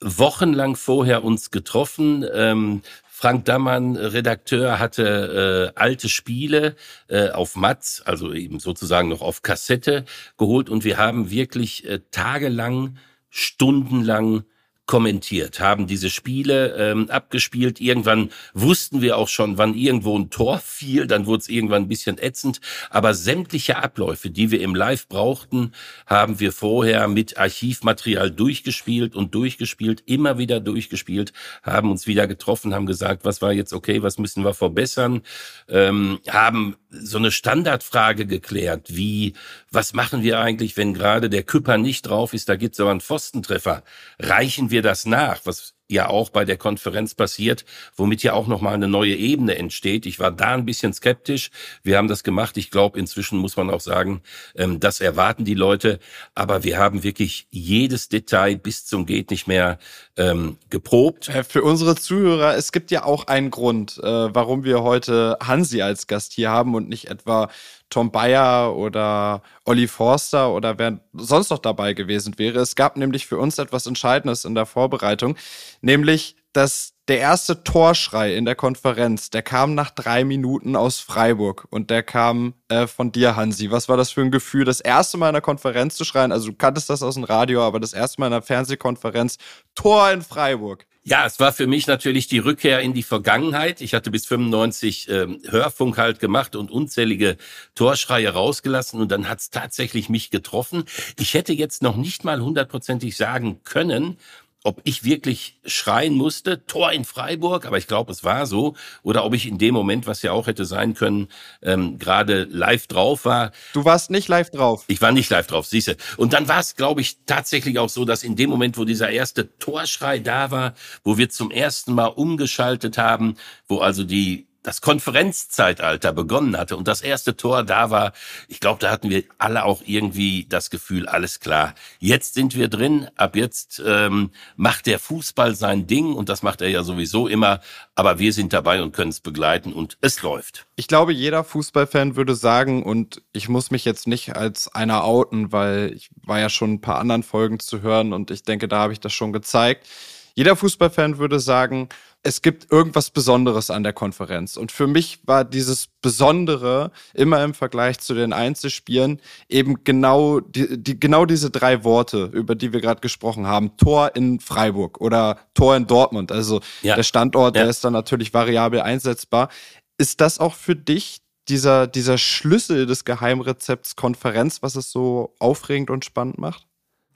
wochenlang vorher uns getroffen. Ähm, Frank Dammann, Redakteur, hatte äh, alte Spiele äh, auf Matz, also eben sozusagen noch auf Kassette geholt und wir haben wirklich äh, tagelang stundenlang kommentiert, haben diese Spiele ähm, abgespielt. Irgendwann wussten wir auch schon, wann irgendwo ein Tor fiel, dann wurde es irgendwann ein bisschen ätzend. Aber sämtliche Abläufe, die wir im Live brauchten, haben wir vorher mit Archivmaterial durchgespielt und durchgespielt, immer wieder durchgespielt, haben uns wieder getroffen, haben gesagt, was war jetzt okay, was müssen wir verbessern, ähm, haben so eine Standardfrage geklärt, wie, was machen wir eigentlich, wenn gerade der Küpper nicht drauf ist, da gibt's aber einen Pfostentreffer. Reichen wir das nach, was ja auch bei der Konferenz passiert, womit ja auch nochmal eine neue Ebene entsteht. Ich war da ein bisschen skeptisch. Wir haben das gemacht. Ich glaube, inzwischen muss man auch sagen, ähm, das erwarten die Leute. Aber wir haben wirklich jedes Detail bis zum geht nicht mehr ähm, geprobt. Äh, Für unsere Zuhörer, es gibt ja auch einen Grund, äh, warum wir heute Hansi als Gast hier haben und nicht etwa Tom Bayer oder Olli Forster oder wer sonst noch dabei gewesen wäre. Es gab nämlich für uns etwas Entscheidendes in der Vorbereitung, nämlich dass der erste Torschrei in der Konferenz, der kam nach drei Minuten aus Freiburg und der kam äh, von dir, Hansi. Was war das für ein Gefühl, das erste Mal in der Konferenz zu schreien? Also du kanntest das aus dem Radio, aber das erste Mal in der Fernsehkonferenz, Tor in Freiburg. Ja, es war für mich natürlich die Rückkehr in die Vergangenheit. Ich hatte bis 95 ähm, Hörfunk halt gemacht und unzählige Torschreie rausgelassen und dann hat's tatsächlich mich getroffen. Ich hätte jetzt noch nicht mal hundertprozentig sagen können, ob ich wirklich schreien musste, Tor in Freiburg, aber ich glaube, es war so, oder ob ich in dem Moment, was ja auch hätte sein können, ähm, gerade live drauf war. Du warst nicht live drauf. Ich war nicht live drauf, siehste. Und dann war es, glaube ich, tatsächlich auch so, dass in dem Moment, wo dieser erste Torschrei da war, wo wir zum ersten Mal umgeschaltet haben, wo also die das Konferenzzeitalter begonnen hatte und das erste Tor da war, ich glaube, da hatten wir alle auch irgendwie das Gefühl, alles klar, jetzt sind wir drin, ab jetzt ähm, macht der Fußball sein Ding und das macht er ja sowieso immer, aber wir sind dabei und können es begleiten und es läuft. Ich glaube, jeder Fußballfan würde sagen, und ich muss mich jetzt nicht als einer outen, weil ich war ja schon ein paar anderen Folgen zu hören und ich denke, da habe ich das schon gezeigt. Jeder Fußballfan würde sagen, es gibt irgendwas Besonderes an der Konferenz. Und für mich war dieses Besondere immer im Vergleich zu den Einzelspielen eben genau, die, die, genau diese drei Worte, über die wir gerade gesprochen haben. Tor in Freiburg oder Tor in Dortmund. Also Ja. der Standort, Ja. der ist dann natürlich variabel einsetzbar. Ist das auch für dich dieser, dieser Schlüssel des Geheimrezepts Konferenz, was es so aufregend und spannend macht?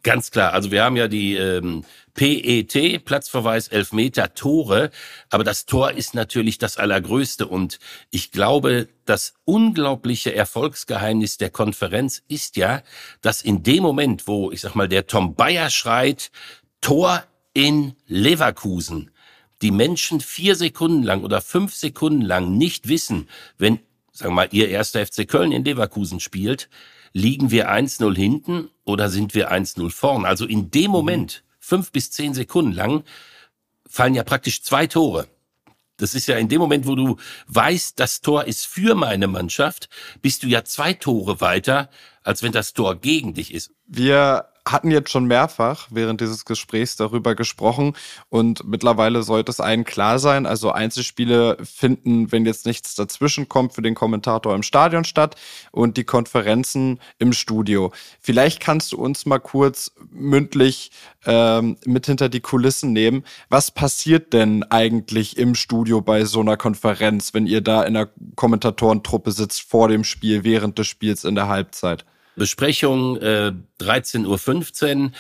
Ganz klar. Also wir haben ja die ähm, PET, Platzverweis, Elfmeter, Tore. Aber das Tor ist natürlich das Allergrößte. Und ich glaube, das unglaubliche Erfolgsgeheimnis der Konferenz ist ja, dass in dem Moment, wo, ich sag mal, der Tom Bayer schreit, Tor in Leverkusen, die Menschen vier Sekunden lang oder fünf Sekunden lang nicht wissen, wenn, sagen wir mal, ihr erster FC Köln in Leverkusen spielt, liegen wir 1-0 hinten oder sind wir 1-0 vorn? Also in dem Moment, fünf bis zehn Sekunden lang, fallen ja praktisch zwei Tore. Das ist ja in dem Moment, wo du weißt, das Tor ist für meine Mannschaft, bist du ja zwei Tore weiter, als wenn das Tor gegen dich ist. Wir hatten jetzt schon mehrfach während dieses Gesprächs darüber gesprochen und mittlerweile sollte es allen klar sein. Also Einzelspiele finden, wenn jetzt nichts dazwischen kommt, für den Kommentator im Stadion statt und die Konferenzen im Studio. Vielleicht kannst du uns mal kurz mündlich ähm, mit hinter die Kulissen nehmen. Was passiert denn eigentlich im Studio bei so einer Konferenz, wenn ihr da in der Kommentatorentruppe sitzt vor dem Spiel, während des Spiels in der Halbzeit? Besprechung äh, 13.15 Uhr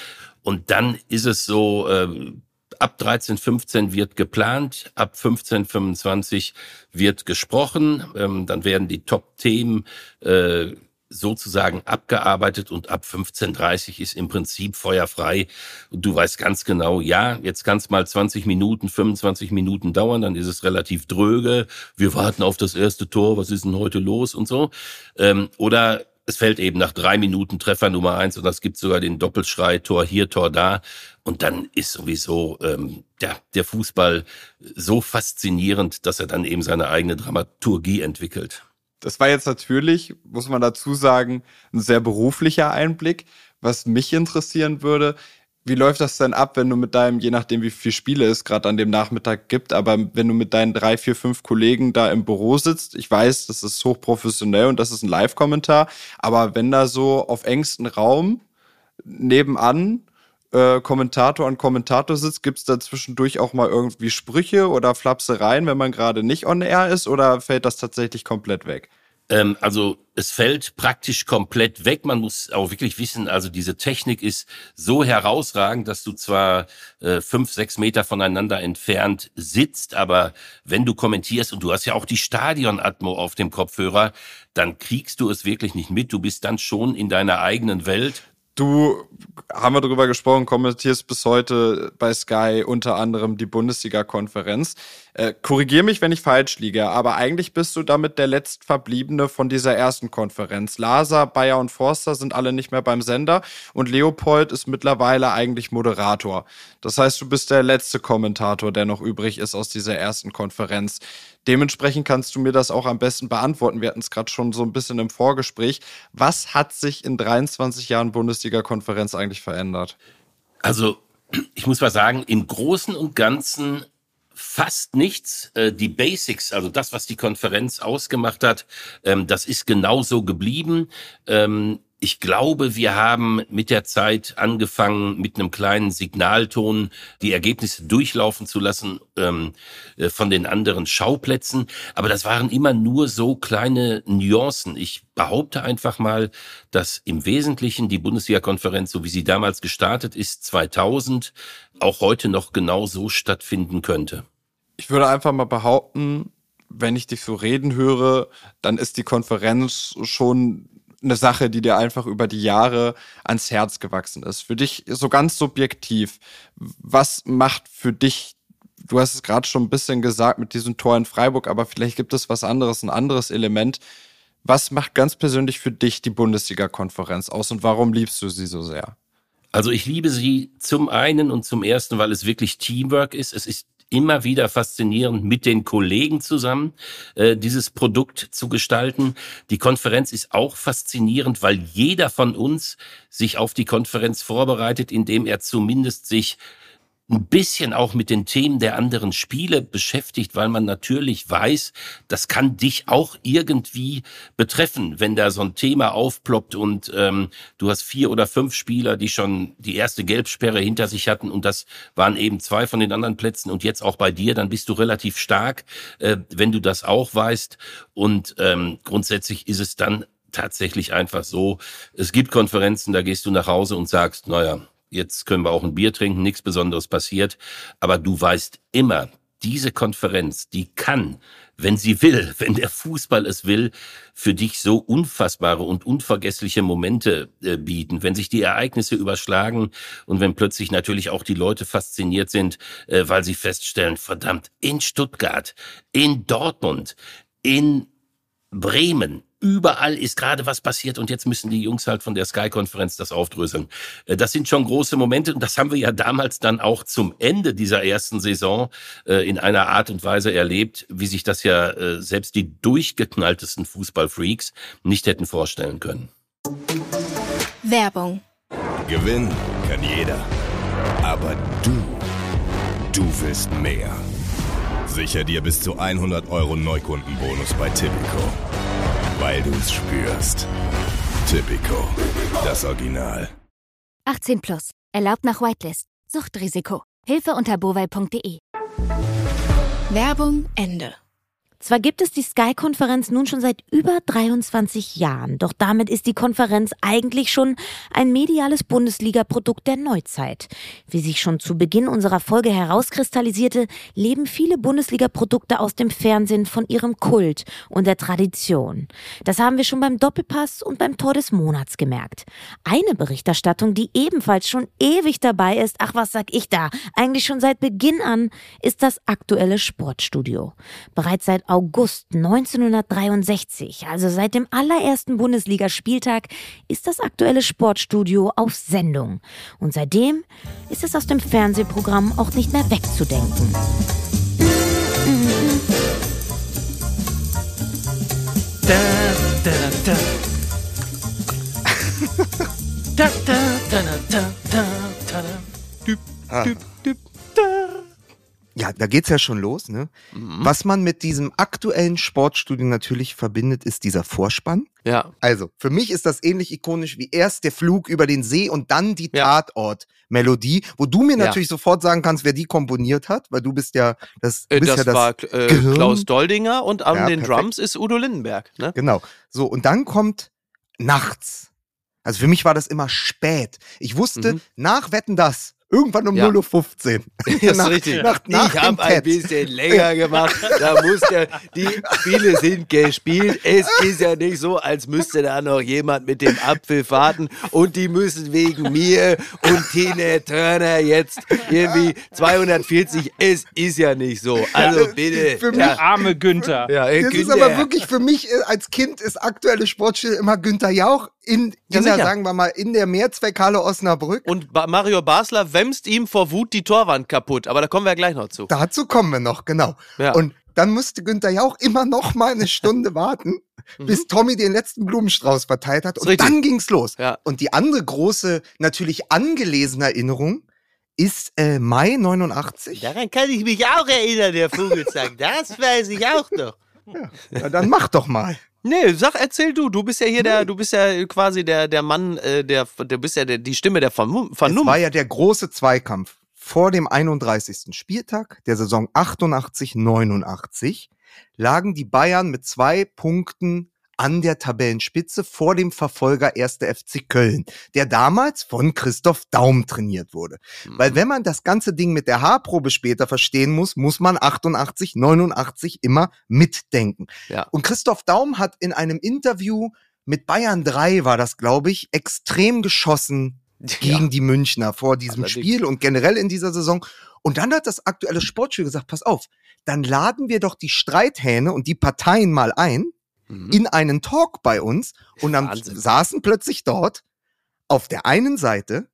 und dann ist es so, äh, ab 13.15 Uhr wird geplant, ab 15.25 Uhr wird gesprochen, ähm, dann werden die Top-Themen äh, sozusagen abgearbeitet und ab 15.30 Uhr ist im Prinzip feuerfrei und du weißt ganz genau, ja, jetzt kann es mal 20 Minuten, 25 Minuten dauern, dann ist es relativ dröge, wir warten auf das erste Tor, was ist denn heute los und so. Ähm, oder es fällt eben nach drei Minuten Treffer Nummer eins und es gibt sogar den Doppelschrei, Tor hier, Tor da. Und dann ist sowieso ähm, ja, der Fußball so faszinierend, dass er dann eben seine eigene Dramaturgie entwickelt. Das war jetzt natürlich, muss man dazu sagen, ein sehr beruflicher Einblick. Was mich interessieren würde, wie läuft das denn ab, wenn du mit deinem, je nachdem wie viele Spiele es gerade an dem Nachmittag gibt, aber wenn du mit deinen drei, vier, fünf Kollegen da im Büro sitzt, ich weiß, das ist hochprofessionell und das ist ein Live-Kommentar, aber wenn da so auf engstem Raum nebenan äh, Kommentator an Kommentator sitzt, gibt es da zwischendurch auch mal irgendwie Sprüche oder Flapsereien, wenn man gerade nicht on air ist, oder fällt das tatsächlich komplett weg? Ähm, also es fällt praktisch komplett weg. Man muss auch wirklich wissen, also diese Technik ist so herausragend, dass du zwar äh, fünf, sechs Meter voneinander entfernt sitzt, aber wenn du kommentierst und du hast ja auch die Stadionatmo auf dem Kopfhörer, dann kriegst du es wirklich nicht mit. Du bist dann schon in deiner eigenen Welt. Du, haben wir darüber gesprochen, kommentierst bis heute bei Sky unter anderem die Bundesliga-Konferenz. Äh, Korrigier mich, wenn ich falsch liege, aber eigentlich bist du damit der letztverbliebene von dieser ersten Konferenz. Lasa, Bayer und Forster sind alle nicht mehr beim Sender und Leopold ist mittlerweile eigentlich Moderator. Das heißt, du bist der letzte Kommentator, der noch übrig ist aus dieser ersten Konferenz. Dementsprechend kannst du mir das auch am besten beantworten. Wir hatten es gerade schon so ein bisschen im Vorgespräch. Was hat sich in 23 Jahren Bundesliga-Konferenz eigentlich verändert? Also, ich muss mal sagen, im Großen und Ganzen fast nichts. Äh, die Basics, also das, was die Konferenz ausgemacht hat, ähm, das ist genauso geblieben. Ich glaube, wir haben mit der Zeit angefangen, mit einem kleinen Signalton die Ergebnisse durchlaufen zu lassen ähm, äh, von den anderen Schauplätzen. Aber das waren immer nur so kleine Nuancen. Ich behaupte einfach mal, dass im Wesentlichen die Bundesliga-Konferenz, so wie sie damals gestartet ist, 2000, auch heute noch genau so stattfinden könnte. Ich würde einfach mal behaupten, wenn ich dich so reden höre, dann ist die Konferenz schon eine Sache, die dir einfach über die Jahre ans Herz gewachsen ist. Für dich so ganz subjektiv, was macht für dich, du hast es gerade schon ein bisschen gesagt mit diesem Tor in Freiburg, aber vielleicht gibt es was anderes, ein anderes Element. Was macht ganz persönlich für dich die Bundesliga-Konferenz aus und warum liebst du sie so sehr? Also ich liebe sie zum einen und zum ersten, weil es wirklich Teamwork ist. Es ist immer wieder faszinierend, mit den Kollegen zusammen äh, dieses Produkt zu gestalten. Die Konferenz ist auch faszinierend, weil jeder von uns sich auf die Konferenz vorbereitet, indem er zumindest sich ein bisschen auch mit den Themen der anderen Spiele beschäftigt, weil man natürlich weiß, das kann dich auch irgendwie betreffen, wenn da so ein Thema aufploppt und ähm, du hast vier oder fünf Spieler, die schon die erste Gelbsperre hinter sich hatten und das waren eben zwei von den anderen Plätzen und jetzt auch bei dir, dann bist du relativ stark, äh, wenn du das auch weißt. Und ähm, grundsätzlich ist es dann tatsächlich einfach so, es gibt Konferenzen, da gehst du nach Hause und sagst, naja, jetzt können wir auch ein Bier trinken, nichts Besonderes passiert. Aber du weißt immer, diese Konferenz, die kann, wenn sie will, wenn der Fußball es will, für dich so unfassbare und unvergessliche Momente äh, bieten, wenn sich die Ereignisse überschlagen und wenn plötzlich natürlich auch die Leute fasziniert sind, äh, weil sie feststellen, verdammt, in Stuttgart, in Dortmund, in Bremen, überall ist gerade was passiert und jetzt müssen die Jungs halt von der Sky-Konferenz das aufdröseln. Äh, das sind schon große Momente und das haben wir ja damals dann auch zum Ende dieser ersten Saison äh, in einer Art und Weise erlebt, wie sich das ja äh, selbst die durchgeknalltesten Fußballfreaks nicht hätten vorstellen können. Werbung. Gewinnen kann jeder. Aber du, du willst mehr. Sicher dir bis zu 100 Euro Neukundenbonus bei Tipico. Weil du es spürst. Tipico, das Original. 18 plus. Erlaubt nach Whitelist. Suchtrisiko. Hilfe unter bovai.de. Werbung Ende. Zwar gibt es die Sky-Konferenz nun schon seit über 23 Jahren, doch damit ist die Konferenz eigentlich schon ein mediales Bundesliga-Produkt der Neuzeit. Wie sich schon zu Beginn unserer Folge herauskristallisierte, leben viele Bundesliga-Produkte aus dem Fernsehen von ihrem Kult und der Tradition. Das haben wir schon beim Doppelpass und beim Tor des Monats gemerkt. Eine Berichterstattung, die ebenfalls schon ewig dabei ist, ach was sag ich da, eigentlich schon seit Beginn an, ist das aktuelle Sportstudio. Bereits seit August 1963, also seit dem allerersten Bundesligaspieltag, ist das aktuelle Sportstudio auf Sendung. Und seitdem ist es aus dem Fernsehprogramm auch nicht mehr wegzudenken. Da, da, da. da, da, da, da, da, da, da. Düb, düb, düb, da. Ja, Ja, da geht's ja schon los, ne? Mhm. Was man mit diesem aktuellen Sportstudio natürlich verbindet, ist dieser Vorspann. Ja. Also, für mich ist das ähnlich ikonisch wie erst der Flug über den See und dann die Tatort-Melodie, wo du mir Ja. natürlich sofort sagen kannst, wer die komponiert hat, weil du bist ja das, Äh, bist das, ja das war äh, Gehirn. Klaus Doldinger und an Ja, den perfekt. Drums ist Udo Lindenberg. Ne? Genau. So, und dann kommt nachts. Also für mich war das immer spät. Ich wusste, nach Wetten das, irgendwann um. Ja. 0.15 Uhr. Das ist nach, richtig. Nach, nach ich habe ein bisschen länger gemacht. Da muss der, die Spiele sind gespielt. Es ist ja nicht so, als müsste da noch jemand mit dem Apfel warten und die müssen wegen mir und Tina Turner jetzt irgendwie 240. Es ist ja nicht so. Also bitte. Für mich- Der arme Günther. Ja, äh, Das ist Günther. aber wirklich für mich äh, als Kind ist aktuelle Sportspiel immer Günther Jauch in, Ja, in der, sagen wir mal, in der Mehrzweckhalle Osnabrück. Und ba Mario Basler wämst ihm vor Wut die Torwand kaputt. Aber da kommen wir ja gleich noch zu. Dazu kommen wir noch, genau. Ja. Und dann musste Günther Jauch immer noch mal eine Stunde warten, bis Tommy den letzten Blumenstrauß verteilt hat. Und Mhm. richtig. dann ging's los. Ja. Und die andere große, natürlich angelesene Erinnerung ist äh, Mai 89. Daran kann ich mich auch erinnern, der Vogelsang. Das weiß ich auch noch. Ja, dann mach doch mal. Nee, sag, erzähl du. Du bist ja hier der, du bist ja quasi der, der Mann, äh, der, der bist ja der, die Stimme der Es Vernunft. war ja der große Zweikampf vor dem 31. Spieltag der Saison 88-89 lagen die Bayern mit zwei Punkten an der Tabellenspitze vor dem Verfolger 1. FC Köln, der damals von Christoph Daum trainiert wurde. Mhm. Weil wenn man das ganze Ding mit der Haarprobe später verstehen muss, muss man 88, 89 immer mitdenken. Ja. Und Christoph Daum hat in einem Interview mit Bayern 3 war das, glaube ich, extrem geschossen gegen die Münchner vor diesem Allerdings. Spiel und generell in dieser Saison. Und dann hat das aktuelle Sportspiel gesagt, pass auf, dann laden wir doch die Streithähne und die Parteien mal ein in einen Talk bei uns und dann Mhm. Wahnsinn. saßen plötzlich dort auf der einen Seite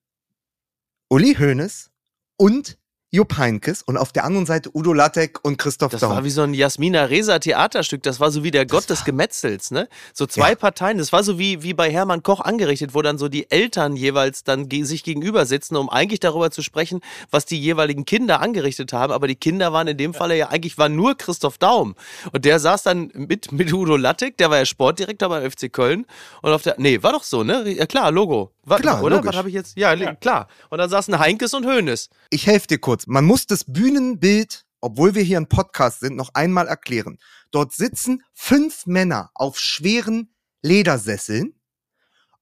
Uli Hoeneß und Jupp Heynckes und auf der anderen Seite Udo Lattek und Christoph Das Daum. war wie so ein Jasmina Reza Theaterstück. Das war so wie der Gott des Gemetzels, ne? So zwei Parteien. Das war so wie, wie bei Hermann Koch angerichtet, wo dann so die Eltern jeweils dann ge sich gegenüber sitzen, um eigentlich darüber zu sprechen, was die jeweiligen Kinder angerichtet haben. Aber die Kinder waren in dem Falle ja eigentlich war nur Christoph Daum. Und der saß dann mit, mit Udo Lattek, der war ja Sportdirektor beim FC Köln. Und auf der, nee, war doch so, ne? Ja klar, Logo. War, Klar, oder? logisch. Was habe ich jetzt? Ja, klar. Und dann saßen Heinkes und Hoeneß. Ich helfe dir kurz. Man muss das Bühnenbild, obwohl wir hier ein Podcast sind, noch einmal erklären. Dort sitzen fünf Männer auf schweren Ledersesseln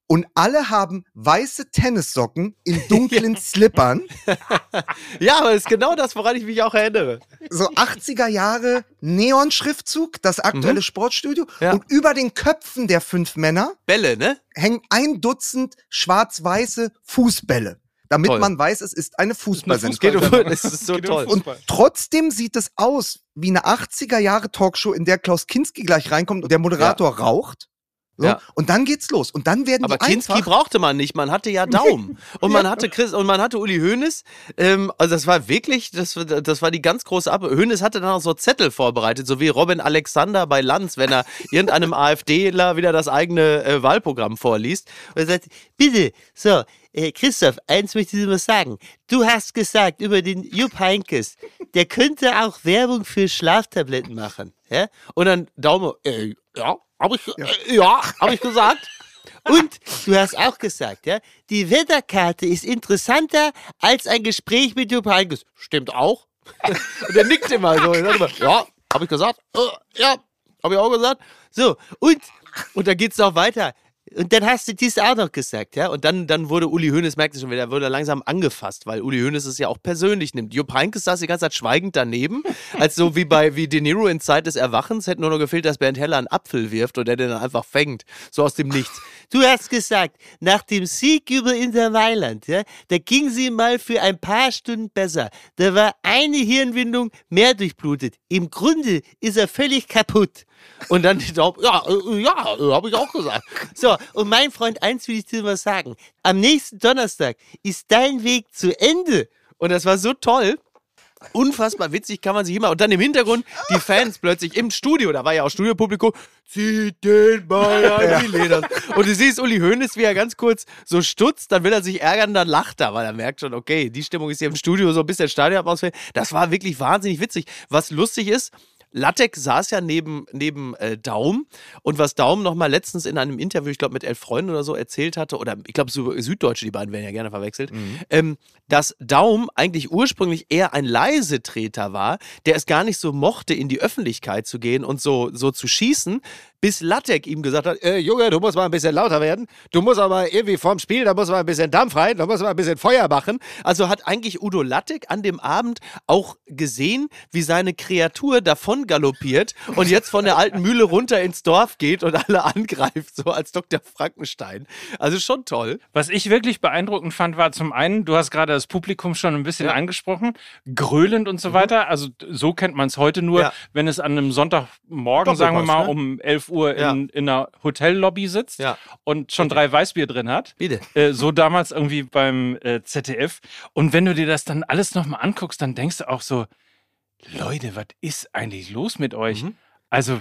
und alle haben weiße Tennissocken in dunklen Slippern. Ja, aber das ist genau das, woran ich mich auch erinnere. So 80er Jahre Neon-Schriftzug, das aktuelle Mhm. Sportstudio. Ja. Und über den Köpfen der fünf Männer Bälle, ne? hängen ein Dutzend schwarz-weiße Fußbälle. Damit Toll. man weiß, es ist eine Fußballsendung. Geht um- das ist so Geht um toll. Und trotzdem sieht es aus wie eine 80er Jahre Talkshow, in der Klaus Kinski gleich reinkommt und der Moderator raucht. So, Ja. Und dann geht's los. Und dann werden Aber die Kinski einfach, brauchte man nicht, man hatte ja Daumen. Und man hatte Chris und man hatte Uli Hoeneß. Ähm, also das war wirklich, das, das war die ganz große Ab. Hoeneß hatte dann auch so Zettel vorbereitet, so wie Robin Alexander bei Lanz, wenn er irgendeinem AfDler wieder das eigene äh, Wahlprogramm vorliest. Und er sagt, bitte, so, äh, Christoph, eins möchte ich dir mal sagen. Du hast gesagt über den Jupp Heinkes, der könnte auch Werbung für Schlaftabletten machen. Ja? Und dann Daumen, äh, ja, habe ich, äh, ja, habe ich gesagt. Und du hast auch gesagt, ja, die Wetterkarte ist interessanter als ein Gespräch mit Jupp Heynckes. Stimmt auch. Und der nickt immer so. Er immer, ja, habe ich gesagt. Äh, ja, habe ich auch gesagt. So, und, und dann geht's noch weiter. Und dann hast du dies auch noch gesagt, ja. Und dann, dann wurde Uli Hoeneß, merkte schon wieder, wurde langsam angefasst, weil Uli Hoeneß es ja auch persönlich nimmt. Jupp Heynckes saß die ganze Zeit schweigend daneben, als so wie bei wie De Niro in Zeit des Erwachens, hätte nur noch gefehlt, dass Bernd Heller einen Apfel wirft und der den dann einfach fängt, so aus dem Nichts. Du hast gesagt, nach dem Sieg über Inter Mailand, ja, da ging sie mal für ein paar Stunden besser. Da war eine Hirnwindung mehr durchblutet. Im Grunde ist er völlig kaputt. Und dann die Daumen, ja, äh, ja, äh, habe ich auch gesagt. So, und mein Freund, eins will ich dir mal sagen. Am nächsten Donnerstag ist dein Weg zu Ende. Und das war so toll. Unfassbar witzig kann man sich immer. Und dann im Hintergrund die Fans plötzlich im Studio, da war ja auch Studiopublikum, zieht den Ball an die Leder. Und du siehst Uli Hoeneß, wie er ganz kurz so stutzt, dann will er sich ärgern, dann lacht er, weil er merkt schon, okay, die Stimmung ist hier im Studio so ein bisschen Stadionatmosphäre. Das war wirklich wahnsinnig witzig. Was lustig ist, Lattek saß ja neben, neben äh, Daum. Und was Daum noch mal letztens in einem Interview, ich glaube mit Elf Freunden oder so erzählt hatte, oder ich glaube Süddeutsche, die beiden werden ja gerne verwechselt, ähm, dass Daum eigentlich ursprünglich eher ein Leisetreter war, der es gar nicht so mochte, in die Öffentlichkeit zu gehen und so, so zu schießen, bis Lattek ihm gesagt hat, äh, Junge, du musst mal ein bisschen lauter werden, du musst aber irgendwie vorm Spiel, da muss mal ein bisschen Dampf rein, da muss mal ein bisschen Feuer machen. Also hat eigentlich Udo Lattek an dem Abend auch gesehen, wie seine Kreatur davon galoppiert und jetzt von der alten Mühle runter ins Dorf geht und alle angreift, so als Dr. Frankenstein. Also schon toll. Was ich wirklich beeindruckend fand, war zum einen, du hast gerade das Publikum schon ein bisschen angesprochen, gröhlend und so weiter. Also so kennt man es heute nur, Ja. wenn es an einem Sonntagmorgen, sagen wir mal, ne? um 11 Uhr in, Ja. in einer Hotellobby sitzt und schon drei Weißbier drin hat. Bitte. Äh, so damals irgendwie beim äh, ZDF. Und wenn du dir das dann alles nochmal anguckst, dann denkst du auch so, Leute, was ist eigentlich los mit euch? Also, w-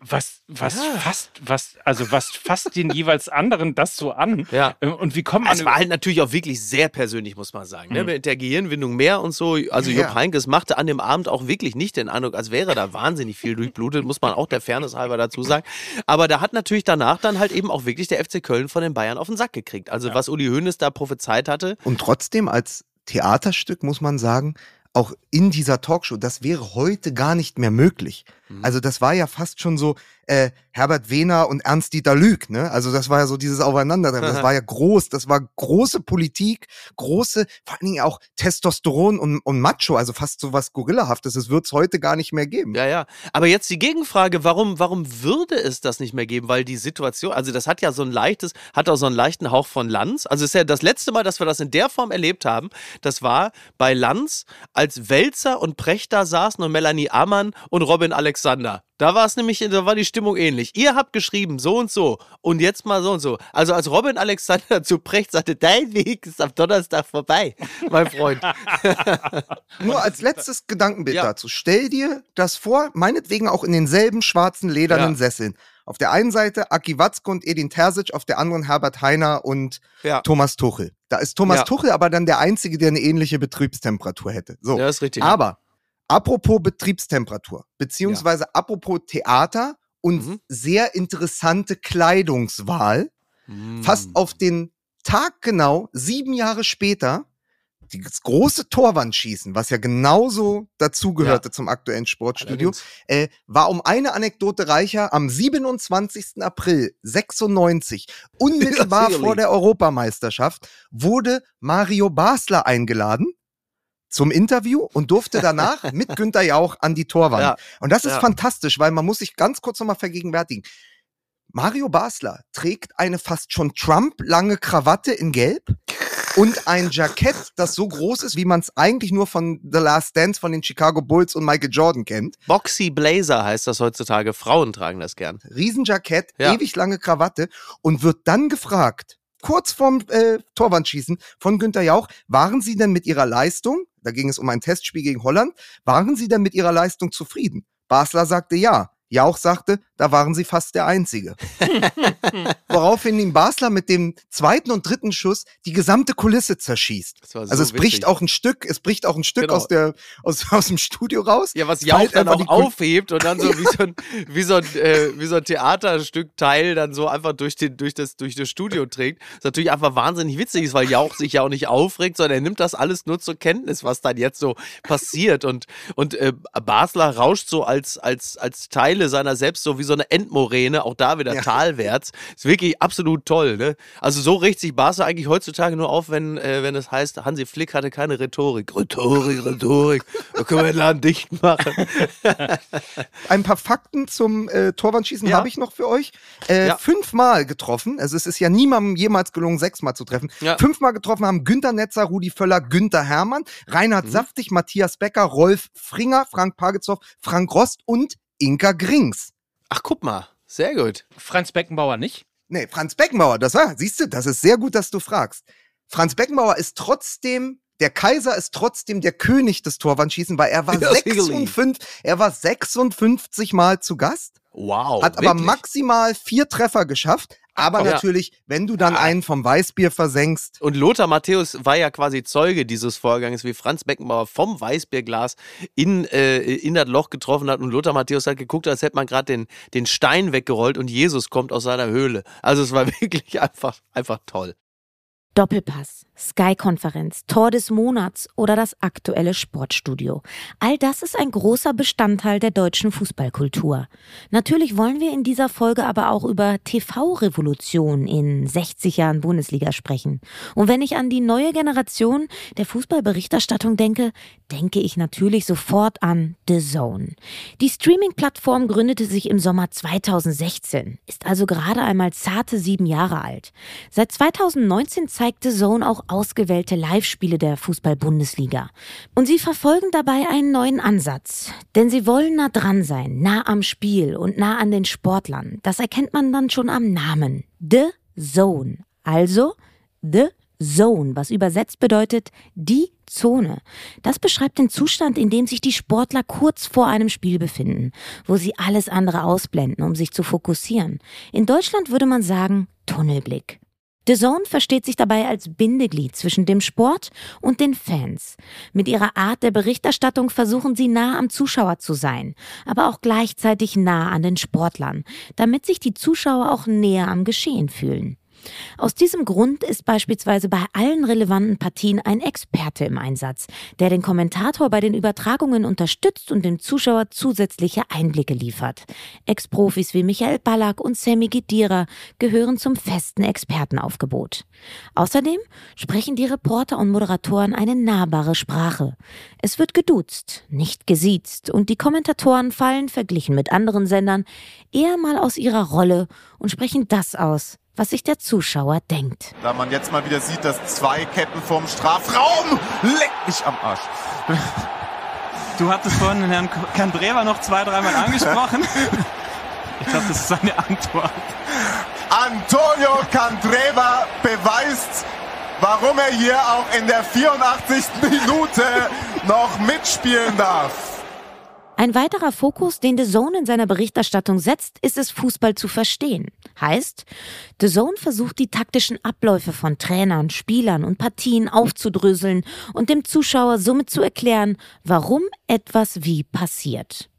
was, was. Ja. fasst, was, also was fasst den jeweils anderen das so an? Ja. Ähm, Und wie kommt man Es war halt natürlich auch wirklich sehr persönlich, muss man sagen. Ne? Mhm. Mit der Gehirnwindung mehr und so. Also Ja. Jupp Heynckes machte an dem Abend auch wirklich nicht den Eindruck, als wäre da wahnsinnig viel durchblutet, muss man auch der Fairness halber dazu sagen. Aber da hat natürlich danach dann halt eben auch wirklich der FC Köln von den Bayern auf den Sack gekriegt. Also was Uli Hoeneß da prophezeit hatte. Und trotzdem als Theaterstück muss man sagen, auch in dieser Talkshow, das wäre heute gar nicht mehr möglich. Mhm. Also das war ja fast schon so äh, Herbert Wehner und Ernst-Dieter Lüg, ne? Also das war ja so dieses Aufeinandertreffen. Das war ja groß, das war große Politik, große, vor allen Dingen auch Testosteron und, und Macho, also fast so was Gorillahaftes. Das wird es heute gar nicht mehr geben. Ja, ja. Aber jetzt die Gegenfrage, warum, warum würde es das nicht mehr geben? Weil die Situation, also das hat ja so ein leichtes, hat auch so einen leichten Hauch von Lanz. Also es ist ja das letzte Mal, dass wir das in der Form erlebt haben. Das war bei Lanz, als Welzer und Prechter saßen und Melanie Ammann und Robin Alexander. Da war es nämlich, da war die Stimmung ähnlich. Ihr habt geschrieben, so und so, und jetzt mal so und so. Also als Robin Alexander zu Precht sagte, dein Weg ist am Donnerstag vorbei, mein Freund. Nur als letztes Gedankenbild dazu. Stell dir das vor, meinetwegen auch in denselben schwarzen ledernen Ja. Sesseln. Auf der einen Seite Aki Watzke und Edin Terzic, auf der anderen Herbert Heiner und Ja. Thomas Tuchel. Da ist Thomas Ja. Tuchel aber dann der Einzige, der eine ähnliche Betriebstemperatur hätte. So. Ja, ist richtig. Aber apropos Betriebstemperatur, beziehungsweise apropos Theater und Mhm. sehr interessante Kleidungswahl, fast auf den Tag genau, sieben Jahre später, das große Torwandschießen, was ja genauso dazugehörte zum aktuellen Sportstudio, äh, war um eine Anekdote reicher. Am 27. April 96, unmittelbar vor der Europameisterschaft, wurde Mario Basler eingeladen zum Interview und durfte danach mit Günther Jauch an die Torwand. Ja. Und das ist Ja. fantastisch, weil man muss sich ganz kurz nochmal vergegenwärtigen. Mario Basler trägt eine fast schon Trump-lange Krawatte in Gelb und ein Jackett, das so groß ist, wie man es eigentlich nur von The Last Dance von den Chicago Bulls und Michael Jordan kennt. Boxy Blazer heißt das heutzutage. Frauen tragen das gern. Riesenjackett, Ja. ewig lange Krawatte und wird dann gefragt, kurz vorm äh, Torwandschießen von Günther Jauch, waren Sie denn mit Ihrer Leistung, da ging es um ein Testspiel gegen Holland, waren Sie denn mit Ihrer Leistung zufrieden? Basler sagte ja. Jauch sagte, da waren sie fast der Einzige. Woraufhin ihm Basler mit dem zweiten und dritten Schuss die gesamte Kulisse zerschießt. so also es bricht witzig. auch ein Stück, es bricht auch ein Stück Genau. aus, der, aus, aus dem Studio raus. Ja, was Jauch dann auch aufhebt und dann so wie so ein, wie so ein, äh, wie so ein Theaterstückteil dann so einfach durch, den, durch, das, durch das Studio trägt. Was natürlich einfach wahnsinnig witzig ist, weil Jauch sich ja auch nicht aufregt, sondern er nimmt das alles nur zur Kenntnis, was dann jetzt so passiert. Und, und äh, Basler rauscht so als, als, als Teile seiner selbst so wie so eine Endmoräne, auch da wieder Ja. talwärts. Ist wirklich absolut toll. Ne? Also so richtet sich Basler eigentlich heutzutage nur auf, wenn, äh, wenn es heißt, Hansi Flick hatte keine Rhetorik. Rhetorik, Rhetorik. Da können wir den Laden dicht machen. Ein paar Fakten zum äh, Torwandschießen habe ich noch für euch. Äh, Ja. Fünfmal getroffen, also es ist ja niemandem jemals gelungen, sechsmal zu treffen. Ja. Fünfmal getroffen haben Günter Netzer, Rudi Völler, Günther Hermann, Reinhard Mhm. Saftig, Matthias Becker, Rolf Fringer, Frank Pagelshoff, Frank Rost und Inka Grings. Ach, guck mal. Sehr gut. Franz Beckenbauer nicht? Nee, Franz Beckenbauer, das war, siehst du, das ist sehr gut, dass du fragst. Franz Beckenbauer ist trotzdem der Kaiser ist trotzdem der König des Torwandschießen, weil er war, Ja, sicherlich. 56, er war 56 Mal zu Gast. Wow. Hat aber wirklich? maximal vier Treffer geschafft. Aber Ja. natürlich, wenn du dann einen vom Weißbier versenkst. Und Lothar Matthäus war ja quasi Zeuge dieses Vorgangs, wie Franz Beckenbauer vom Weißbierglas in, äh, in das Loch getroffen hat. Und Lothar Matthäus hat geguckt, als hätte man gerade den, den Stein weggerollt und Jesus kommt aus seiner Höhle. Also es war wirklich einfach, einfach toll. Doppelpass, Sky-Konferenz, Tor des Monats oder das aktuelle Sportstudio. All das ist ein großer Bestandteil der deutschen Fußballkultur. Natürlich wollen wir in dieser Folge aber auch über TV-Revolution in 60 Jahren Bundesliga sprechen. Und wenn ich an die neue Generation der Fußballberichterstattung denke, denke ich natürlich sofort an The Zone. Die Streaming-Plattform gründete sich im Sommer 2016, ist also gerade einmal zarte sieben Jahre alt. Seit 2019 zeigte Zone auch ausgewählte Live-Spiele der Fußball-Bundesliga. Und sie verfolgen dabei einen neuen Ansatz. Denn sie wollen nah dran sein, nah am Spiel und nah an den Sportlern. Das erkennt man dann schon am Namen. The Zone. Also The Zone, was übersetzt bedeutet die Zone. Das beschreibt den Zustand, in dem sich die Sportler kurz vor einem Spiel befinden, wo sie alles andere ausblenden, um sich zu fokussieren. In Deutschland würde man sagen Tunnelblick. The Zone versteht sich dabei als Bindeglied zwischen dem Sport und den Fans. Mit ihrer Art der Berichterstattung versuchen sie nah am Zuschauer zu sein, aber auch gleichzeitig nah an den Sportlern, damit sich die Zuschauer auch näher am Geschehen fühlen. Aus diesem Grund ist beispielsweise bei allen relevanten Partien ein Experte im Einsatz, der den Kommentator bei den Übertragungen unterstützt und dem Zuschauer zusätzliche Einblicke liefert. Ex-Profis wie Michael Ballack und Sammy Gedira gehören zum festen Expertenaufgebot. Außerdem sprechen die Reporter und Moderatoren eine nahbare Sprache. Es wird geduzt, nicht gesiezt und die Kommentatoren fallen, verglichen mit anderen Sendern, eher mal aus ihrer Rolle und sprechen das aus, was sich der Zuschauer denkt. Da man jetzt mal wieder sieht, dass zwei Ketten vorm Strafraum leck mich am Arsch. Du hattest vorhin den Herrn Kandreva noch zwei, dreimal angesprochen. Ich glaube, das ist seine Antwort. Antonio Candreva beweist, warum er hier auch in der 84. Minute noch mitspielen darf. Ein weiterer Fokus, den The Zone in seiner Berichterstattung setzt, ist es, Fußball zu verstehen. Heißt, The Zone versucht, die taktischen Abläufe von Trainern, Spielern und Partien aufzudröseln und dem Zuschauer somit zu erklären, warum etwas wie passiert.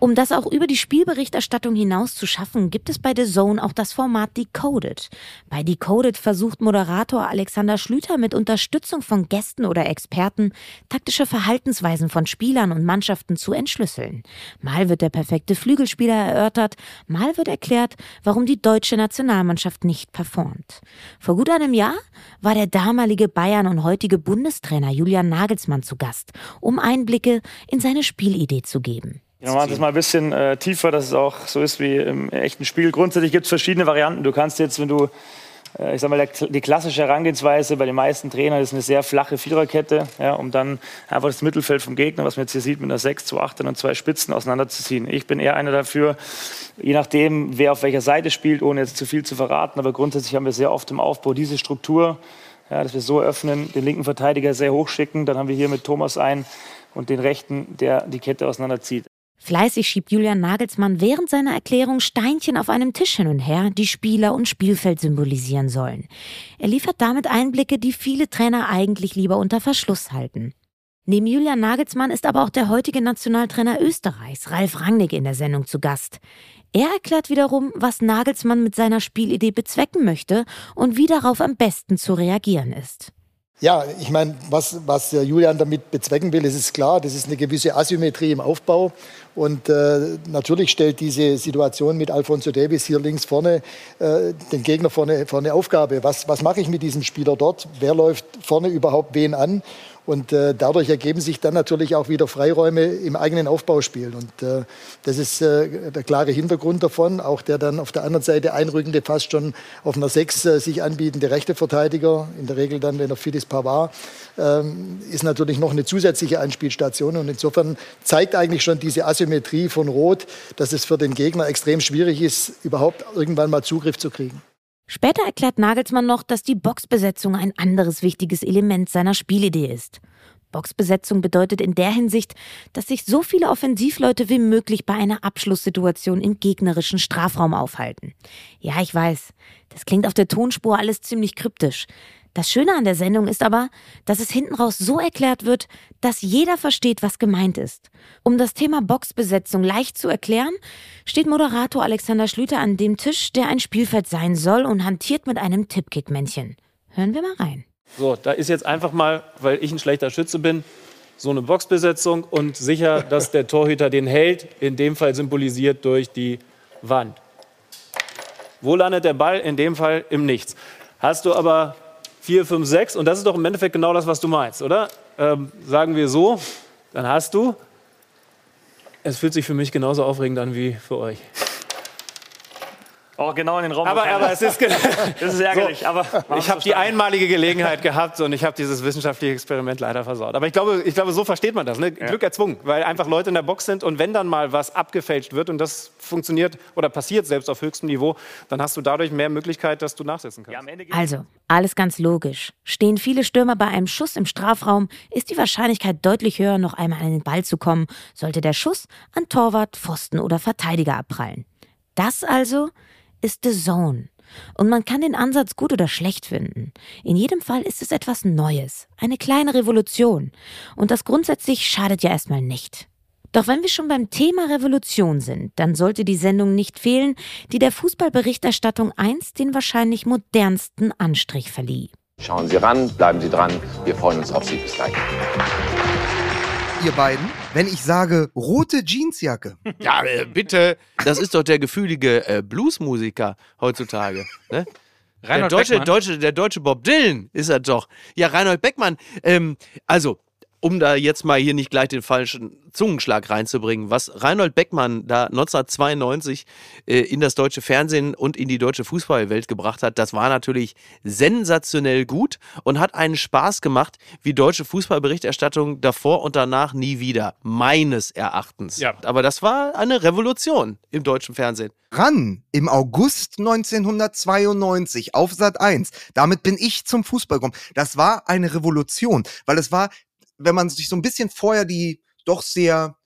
Um das auch über die Spielberichterstattung hinaus zu schaffen, gibt es bei The Zone auch das Format Decoded. Bei Decoded versucht Moderator Alexander Schlüter mit Unterstützung von Gästen oder Experten taktische Verhaltensweisen von Spielern und Mannschaften zu entschlüsseln. Mal wird der perfekte Flügelspieler erörtert, mal wird erklärt, warum die deutsche Nationalmannschaft nicht performt. Vor gut einem Jahr war der damalige Bayern und heutige Bundestrainer Julian Nagelsmann zu Gast, um Einblicke in seine Spielidee zu geben. Wir machen das mal ein bisschen äh, tiefer, dass es auch so ist wie im echten Spiel. Grundsätzlich gibt es verschiedene Varianten. Du kannst jetzt, wenn du, äh, ich sag mal, der, die klassische Herangehensweise bei den meisten Trainern ist eine sehr flache Viererkette, ja, um dann einfach das Mittelfeld vom Gegner, was man jetzt hier sieht, mit einer 6 zu 8 und zwei Spitzen auseinanderzuziehen. Ich bin eher einer dafür, je nachdem, wer auf welcher Seite spielt, ohne jetzt zu viel zu verraten, aber grundsätzlich haben wir sehr oft im Aufbau diese Struktur, ja, dass wir so öffnen, den linken Verteidiger sehr hoch schicken, dann haben wir hier mit Thomas einen und den rechten, der die Kette auseinanderzieht. Fleißig schiebt Julian Nagelsmann während seiner Erklärung Steinchen auf einem Tisch hin und her, die Spieler und Spielfeld symbolisieren sollen. Er liefert damit Einblicke, die viele Trainer eigentlich lieber unter Verschluss halten. Neben Julian Nagelsmann ist aber auch der heutige Nationaltrainer Österreichs, Ralf Rangnick, in der Sendung zu Gast. Er erklärt wiederum, was Nagelsmann mit seiner Spielidee bezwecken möchte und wie darauf am besten zu reagieren ist. Ja, ich meine, was, was Julian damit bezwecken will, das ist klar, das ist eine gewisse Asymmetrie im Aufbau. Und äh, natürlich stellt diese Situation mit Alfonso Davis hier links vorne äh, den Gegner vor eine, vor eine Aufgabe. Was, was mache ich mit diesem Spieler dort? Wer läuft vorne überhaupt wen an? Und äh, dadurch ergeben sich dann natürlich auch wieder Freiräume im eigenen Aufbauspiel. Und äh, das ist äh, der klare Hintergrund davon. Auch der dann auf der anderen Seite einrückende, fast schon auf einer Sechs äh, sich anbietende rechte Verteidiger, in der Regel dann, wenn er fit ist, Pavard, ähm, ist natürlich noch eine zusätzliche Anspielstation. Und insofern zeigt eigentlich schon diese Asymmetrie von Rot, dass es für den Gegner extrem schwierig ist, überhaupt irgendwann mal Zugriff zu kriegen. Später erklärt Nagelsmann noch, dass die Boxbesetzung ein anderes wichtiges Element seiner Spielidee ist. Boxbesetzung bedeutet in der Hinsicht, dass sich so viele Offensivleute wie möglich bei einer Abschlusssituation im gegnerischen Strafraum aufhalten. Ja, ich weiß, das klingt auf der Tonspur alles ziemlich kryptisch. Das Schöne an der Sendung ist aber, dass es hinten raus so erklärt wird, dass jeder versteht, was gemeint ist. Um das Thema Boxbesetzung leicht zu erklären, steht Moderator Alexander Schlüter an dem Tisch, der ein Spielfeld sein soll und hantiert mit einem Tippkick-Männchen. Hören wir mal rein. So, da ist jetzt einfach mal, weil ich ein schlechter Schütze bin, so eine Boxbesetzung und sicher, dass der Torhüter den hält, in dem Fall symbolisiert durch die Wand. Wo landet der Ball? In dem Fall im Nichts. Hast du aber 4, 5, 6. Und das ist doch im Endeffekt genau das, was du meinst, oder? Ähm, sagen wir so, dann hast du. Es fühlt sich für mich genauso aufregend an wie für euch. Auch genau in den Raum. Aber, aber es ist, genau- das ist ärgerlich. So, aber ich habe die einmalige Gelegenheit gehabt und ich habe dieses wissenschaftliche Experiment leider versaut. Aber ich glaube, ich glaube so versteht man das. Ne? Glück erzwungen, weil einfach Leute in der Box sind und wenn dann mal was abgefälscht wird und das funktioniert oder passiert selbst auf höchstem Niveau, dann hast du dadurch mehr Möglichkeit, dass du nachsetzen kannst. Also, alles ganz logisch. Stehen viele Stürmer bei einem Schuss im Strafraum, ist die Wahrscheinlichkeit deutlich höher, noch einmal an den Ball zu kommen, sollte der Schuss an Torwart, Pfosten oder Verteidiger abprallen. Das also ist The Zone. Und man kann den Ansatz gut oder schlecht finden. In jedem Fall ist es etwas Neues, eine kleine Revolution. Und das grundsätzlich schadet ja erstmal nicht. Doch wenn wir schon beim Thema Revolution sind, dann sollte die Sendung nicht fehlen, die der Fußballberichterstattung einst den wahrscheinlich modernsten Anstrich verlieh. Schauen Sie ran, bleiben Sie dran. Wir freuen uns auf Sie. Bis gleich. Ihr beiden, wenn ich sage rote Jeansjacke. Ja, äh, bitte. Das ist doch der gefühlige äh, Bluesmusiker heutzutage. Ne? Der deutsche, Beckmann. deutsche, der deutsche Bob Dylan ist er doch. Ja, Reinhold Beckmann. Ähm, also, um da jetzt mal hier nicht gleich den falschen Zungenschlag reinzubringen, was Reinhold Beckmann da 1992 äh, in das deutsche Fernsehen und in die deutsche Fußballwelt gebracht hat, das war natürlich sensationell gut und hat einen Spaß gemacht, wie deutsche Fußballberichterstattung davor und danach nie wieder, meines Erachtens. Ja. Aber das war eine Revolution im deutschen Fernsehen. Ran im August 1992 auf Sat 1. Damit bin ich zum Fußball gekommen. Das war eine Revolution, weil es war, wenn man sich so ein bisschen vorher die doch sehr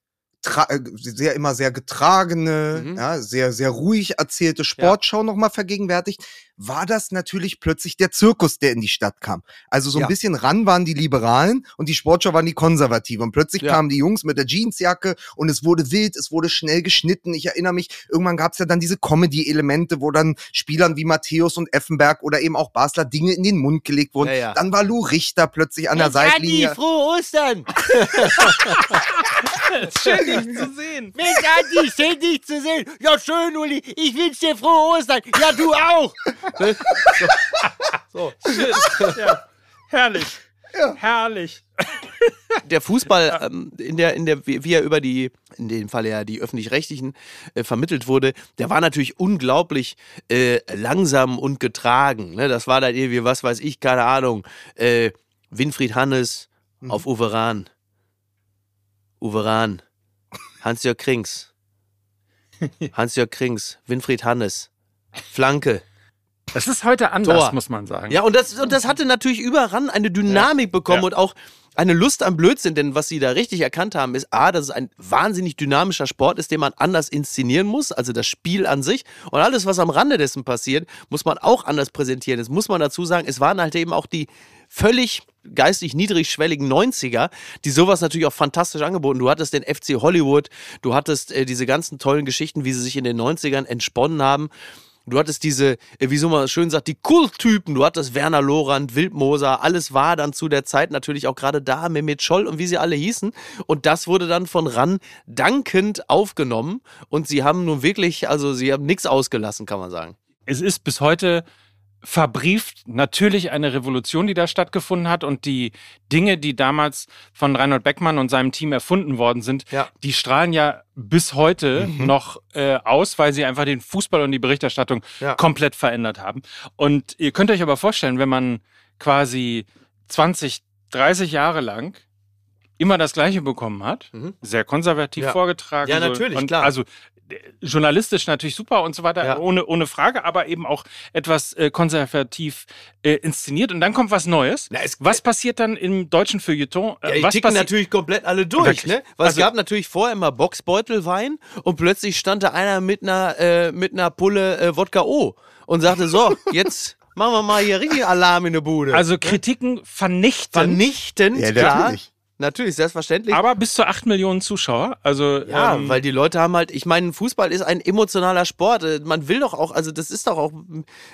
äh, sehr immer sehr getragene, Mhm. ja, sehr sehr ruhig erzählte Sportschau noch mal vergegenwärtigt, war das natürlich plötzlich der Zirkus, der in die Stadt kam. Also so ein Ja. bisschen ran waren die Liberalen und die Sportschau waren die Konservativen. Und plötzlich Ja. kamen die Jungs mit der Jeansjacke und es wurde wild, es wurde schnell geschnitten. Ich erinnere mich, irgendwann gab es ja dann diese Comedy-Elemente, wo dann Spielern wie Matthäus und Effenberg oder eben auch Basler Dinge in den Mund gelegt wurden. Ja. Dann war Lou Richter plötzlich an der Seitlinie. frohe Ostern! Schön, dich zu sehen. Mensch, Andi, schön dich zu sehen. Ja, schön, Uli. Ich wünsche dir frohe Ostern. Ja, du auch. So, schön. Ja. Herrlich. Herrlich. Der Fußball, ähm, in der, in der, wie er über die, in dem Fall ja die öffentlich-rechtlichen äh, vermittelt wurde, der war natürlich unglaublich äh, langsam und getragen. Ne? Das war dann irgendwie, was weiß ich, keine Ahnung, äh, Winfried Hannes auf Uwe Rahn. Uwe Rahn. Hans-Jörg Krings. Hans-Jörg Krings. Winfried Hannes. Flanke. Das ist heute anders, Tor. muss man sagen. Ja, und das, und das hatte natürlich überall eine Dynamik bekommen Ja. und auch eine Lust am Blödsinn, denn was sie da richtig erkannt haben, ist A, dass es ein wahnsinnig dynamischer Sport ist, den man anders inszenieren muss, also das Spiel an sich. Und alles, was am Rande dessen passiert, muss man auch anders präsentieren. Jetzt muss man dazu sagen, es waren halt eben auch die völlig geistig niedrigschwelligen 90er, die sowas natürlich auch fantastisch angeboten. Du hattest den FC Hollywood, du hattest äh, diese ganzen tollen Geschichten, wie sie sich in den 90ern entsponnen haben. Du hattest diese, äh, wie so man schön sagt, die Kulttypen. Du hattest Werner Lorand, Wildmoser. Alles war dann zu der Zeit natürlich auch gerade da, Mehmet Scholl und wie sie alle hießen. Und das wurde dann von RAN dankend aufgenommen. Und sie haben nun wirklich, also sie haben nichts ausgelassen, kann man sagen. Es ist bis heute verbrieft natürlich eine Revolution, die da stattgefunden hat und die Dinge, die damals von Reinhold Beckmann und seinem Team erfunden worden sind, die strahlen ja bis heute Mhm. noch äh, aus, weil sie einfach den Fußball und die Berichterstattung Ja. komplett verändert haben. Und ihr könnt euch aber vorstellen, wenn man quasi 20, 30 Jahre lang immer das Gleiche bekommen hat, sehr konservativ Mhm. Ja. vorgetragen. Ja, natürlich, und klar. Also äh, journalistisch natürlich super und so weiter, ohne, ohne Frage, aber eben auch etwas äh, konservativ äh, inszeniert. Und dann kommt was Neues. was passiert dann im deutschen Feuilleton? Äh, Ja, die was ticken natürlich komplett alle durch, ne? Weil Also- es gab natürlich vorher immer Boxbeutelwein und plötzlich stand da einer mit einer, äh, mit einer Pulle äh, Wodka O und sagte, so, jetzt machen wir mal hier richtig Alarm in der Bude. Also Kritiken vernichten. Vernichtend, Ja, klar. natürlich. Natürlich, selbstverständlich. Aber bis zu 8 Millionen Zuschauer. Also, Ja, ähm, weil die Leute haben halt, ich meine, Fußball ist ein emotionaler Sport. Äh, Man will doch auch, also das ist doch auch,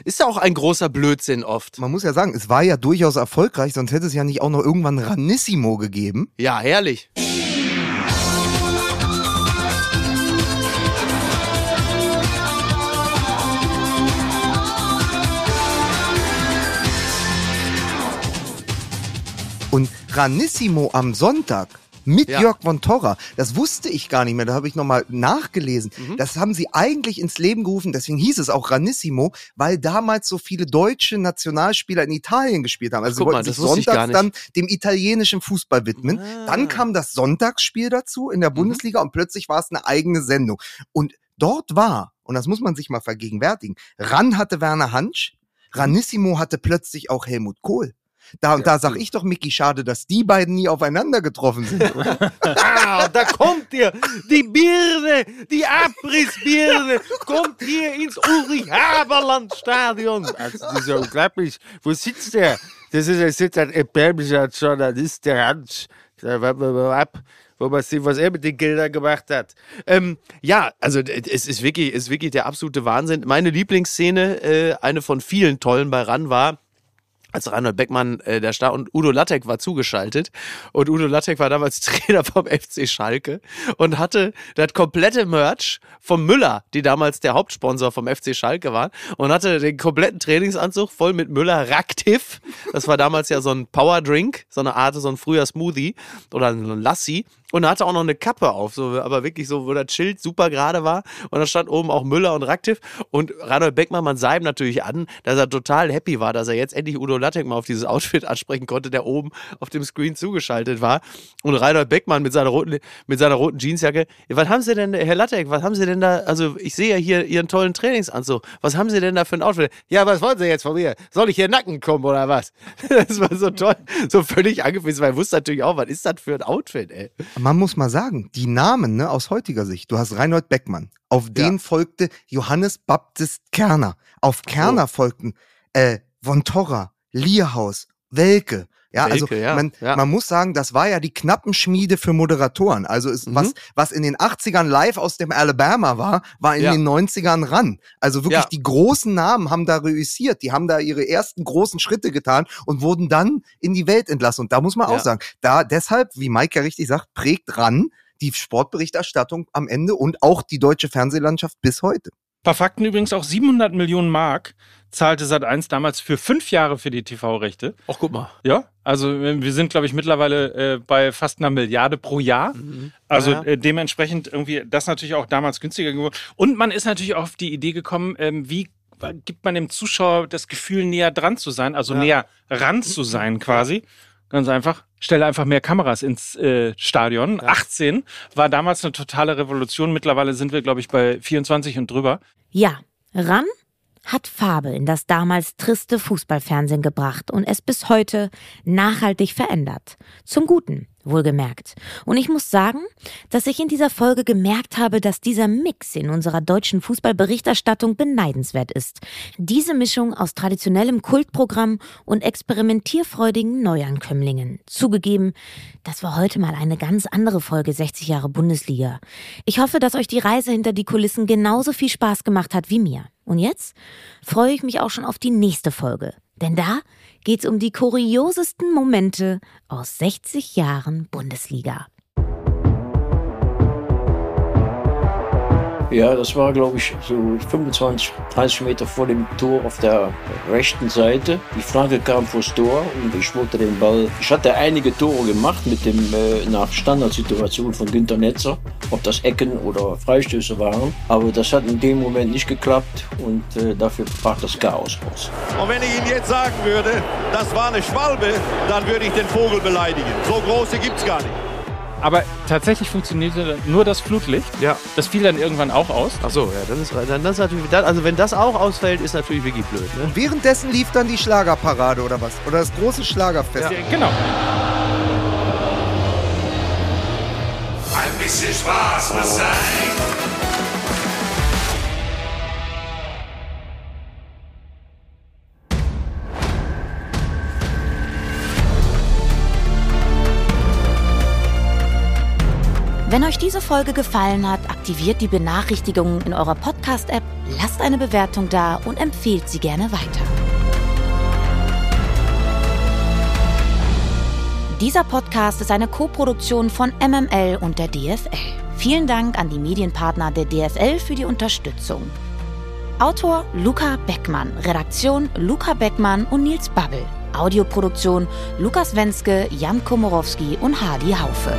ist ja auch ein großer Blödsinn oft. Man muss ja sagen, es war ja durchaus erfolgreich, sonst hätte es ja nicht auch noch irgendwann Ranissimo gegeben. Ja, herrlich. Und Ranissimo am Sonntag mit Ja. Jörg von Torra, das wusste ich gar nicht mehr, da habe ich nochmal nachgelesen. Mhm. Das haben sie eigentlich ins Leben gerufen, deswegen hieß es auch Ranissimo, weil damals so viele deutsche Nationalspieler in Italien gespielt haben. Also Guck sie mal, wollten das sich sonntags. Ah. dann dem italienischen Fußball widmen. Dann kam das Sonntagsspiel dazu Mhm. in der Bundesliga und plötzlich war es eine eigene Sendung. Und dort war, und das muss man sich mal vergegenwärtigen, Ran hatte Werner Hansch, Ranissimo hatte plötzlich auch Helmut Kohl. Da, da sag ich doch, Micky, schade, dass die beiden nie aufeinander getroffen sind. Ah, da kommt ihr, die Birne, die Abrissbirne, kommt hier ins Ulrich-Haberland-Stadion. Also, das ist ja unglaublich. Wo sitzt der? Das ist, er sitzt ein erbärmlicher Journalist, der Hans. Da warten wir mal ab, wo man sieht, was er mit den Geldern gemacht hat. Ähm, ja, also es ist wirklich, es ist wirklich der absolute Wahnsinn. Meine Lieblingsszene, äh, eine von vielen tollen bei RAN war, als Reinhold Beckmann äh, der Star und Udo Lattek war zugeschaltet und Udo Lattek war damals Trainer vom FC Schalke und hatte das komplette Merch vom Müller, die damals der Hauptsponsor vom FC Schalke waren und hatte den kompletten Trainingsanzug voll mit Müller Raktiv. Das war damals ja so ein Power Drink, so eine Art, so ein früher Smoothie oder ein Lassi und er hatte auch noch eine Kappe auf, so, aber wirklich so, wo das Schild super gerade war. Und da stand oben auch Müller und Raktiv. Und Reinhold Beckmann, man sah ihm natürlich an, dass er total happy war, dass er jetzt endlich Udo Lattek mal auf dieses Outfit ansprechen konnte, der oben auf dem Screen zugeschaltet war. Und Reinhold Beckmann mit seiner roten, mit seiner roten Jeansjacke. Ja, Was haben Sie denn, Herr Lattek, was haben Sie denn da? Also, ich sehe ja hier Ihren tollen Trainingsanzug. Was haben Sie denn da für ein Outfit? Ja, was wollen Sie jetzt von mir? Soll ich hier nacken kommen oder was? Das war so toll, so völlig angefissen, weil er wusste natürlich auch, was ist das für ein Outfit, ey? Man muss mal sagen, die Namen ne, aus heutiger Sicht. Du hast Reinhold Beckmann. Auf den folgte Johannes Baptist Kerner. Auf Kerner folgten äh, Von Torra, Lierhaus, Welke. Ja, also ja, man, ja. man muss sagen, das war ja die Knappenschmiede für Moderatoren. Also ist, Mhm. was, was in den 80ern live aus dem Alabama war, war in Ja. den 90ern ran. Also wirklich die großen Namen haben da reüssiert. Die haben da ihre ersten großen Schritte getan und wurden dann in die Welt entlassen. Und da muss man auch sagen, da deshalb, wie Mike ja richtig sagt, prägt ran die Sportberichterstattung am Ende und auch die deutsche Fernsehlandschaft bis heute. Paar Fakten übrigens auch 700 Millionen Mark zahlte Sat1 damals für fünf Jahre für die TV-Rechte. Ach, guck mal. Ja, also äh, wir sind, glaube ich, mittlerweile äh, bei fast einer Milliarde pro Jahr. Also Ja, ja. äh, dementsprechend irgendwie das natürlich auch damals günstiger geworden. Und man ist natürlich auch auf die Idee gekommen, ähm, wie gibt man dem Zuschauer das Gefühl, näher dran zu sein, also Ja. näher ran zu sein quasi. Ganz einfach. Stelle einfach mehr Kameras ins äh, Stadion. 18 war damals eine totale Revolution. Mittlerweile sind wir, glaube ich, bei 24 und drüber. Ja, Ran hat Farbe in das damals triste Fußballfernsehen gebracht und es bis heute nachhaltig verändert. Zum Guten, wohlgemerkt. Und ich muss sagen, dass ich in dieser Folge gemerkt habe, dass dieser Mix in unserer deutschen Fußballberichterstattung beneidenswert ist. Diese Mischung aus traditionellem Kultprogramm und experimentierfreudigen Neuankömmlingen. Zugegeben, das war heute mal eine ganz andere Folge 60 Jahre Bundesliga. Ich hoffe, dass euch die Reise hinter die Kulissen genauso viel Spaß gemacht hat wie mir. Und jetzt freue ich mich auch schon auf die nächste Folge. Denn da geht's um die kuriosesten Momente aus 60 Jahren Bundesliga. Ja, das war, glaube ich, so 25, 30 Meter vor dem Tor auf der rechten Seite. Die Flanke kam vors Tor und ich wollte den Ball. Ich hatte einige Tore gemacht mit dem äh, nach Standardsituation von Günter Netzer, ob das Ecken oder Freistöße waren. Aber das hat in dem Moment nicht geklappt und äh, dafür brach das Chaos raus. Und wenn ich Ihnen jetzt sagen würde, das war eine Schwalbe, dann würde ich den Vogel beleidigen. So große gibt's gar nicht. Aber tatsächlich funktionierte nur das Flutlicht. Ja. Das fiel dann irgendwann auch aus. Ach so, ja, dann ist, dann das ist natürlich, dann, also wenn das auch ausfällt, ist natürlich wirklich blöd. Ne? Und währenddessen lief dann die Schlagerparade oder was? Oder das große Schlagerfest? Ja, genau. Ein bisschen Spaß muss sein. Wenn euch diese Folge gefallen hat, aktiviert die Benachrichtigungen in eurer Podcast-App, lasst eine Bewertung da und empfehlt sie gerne weiter. Dieser Podcast ist eine Koproduktion von MML und der DFL. Vielen Dank an die Medienpartner der DFL für die Unterstützung. Autor Luca Beckmann, Redaktion Luca Beckmann und Nils Babbel. Audioproduktion Lukas Wenske, Jan Komorowski und Hardy Haufe.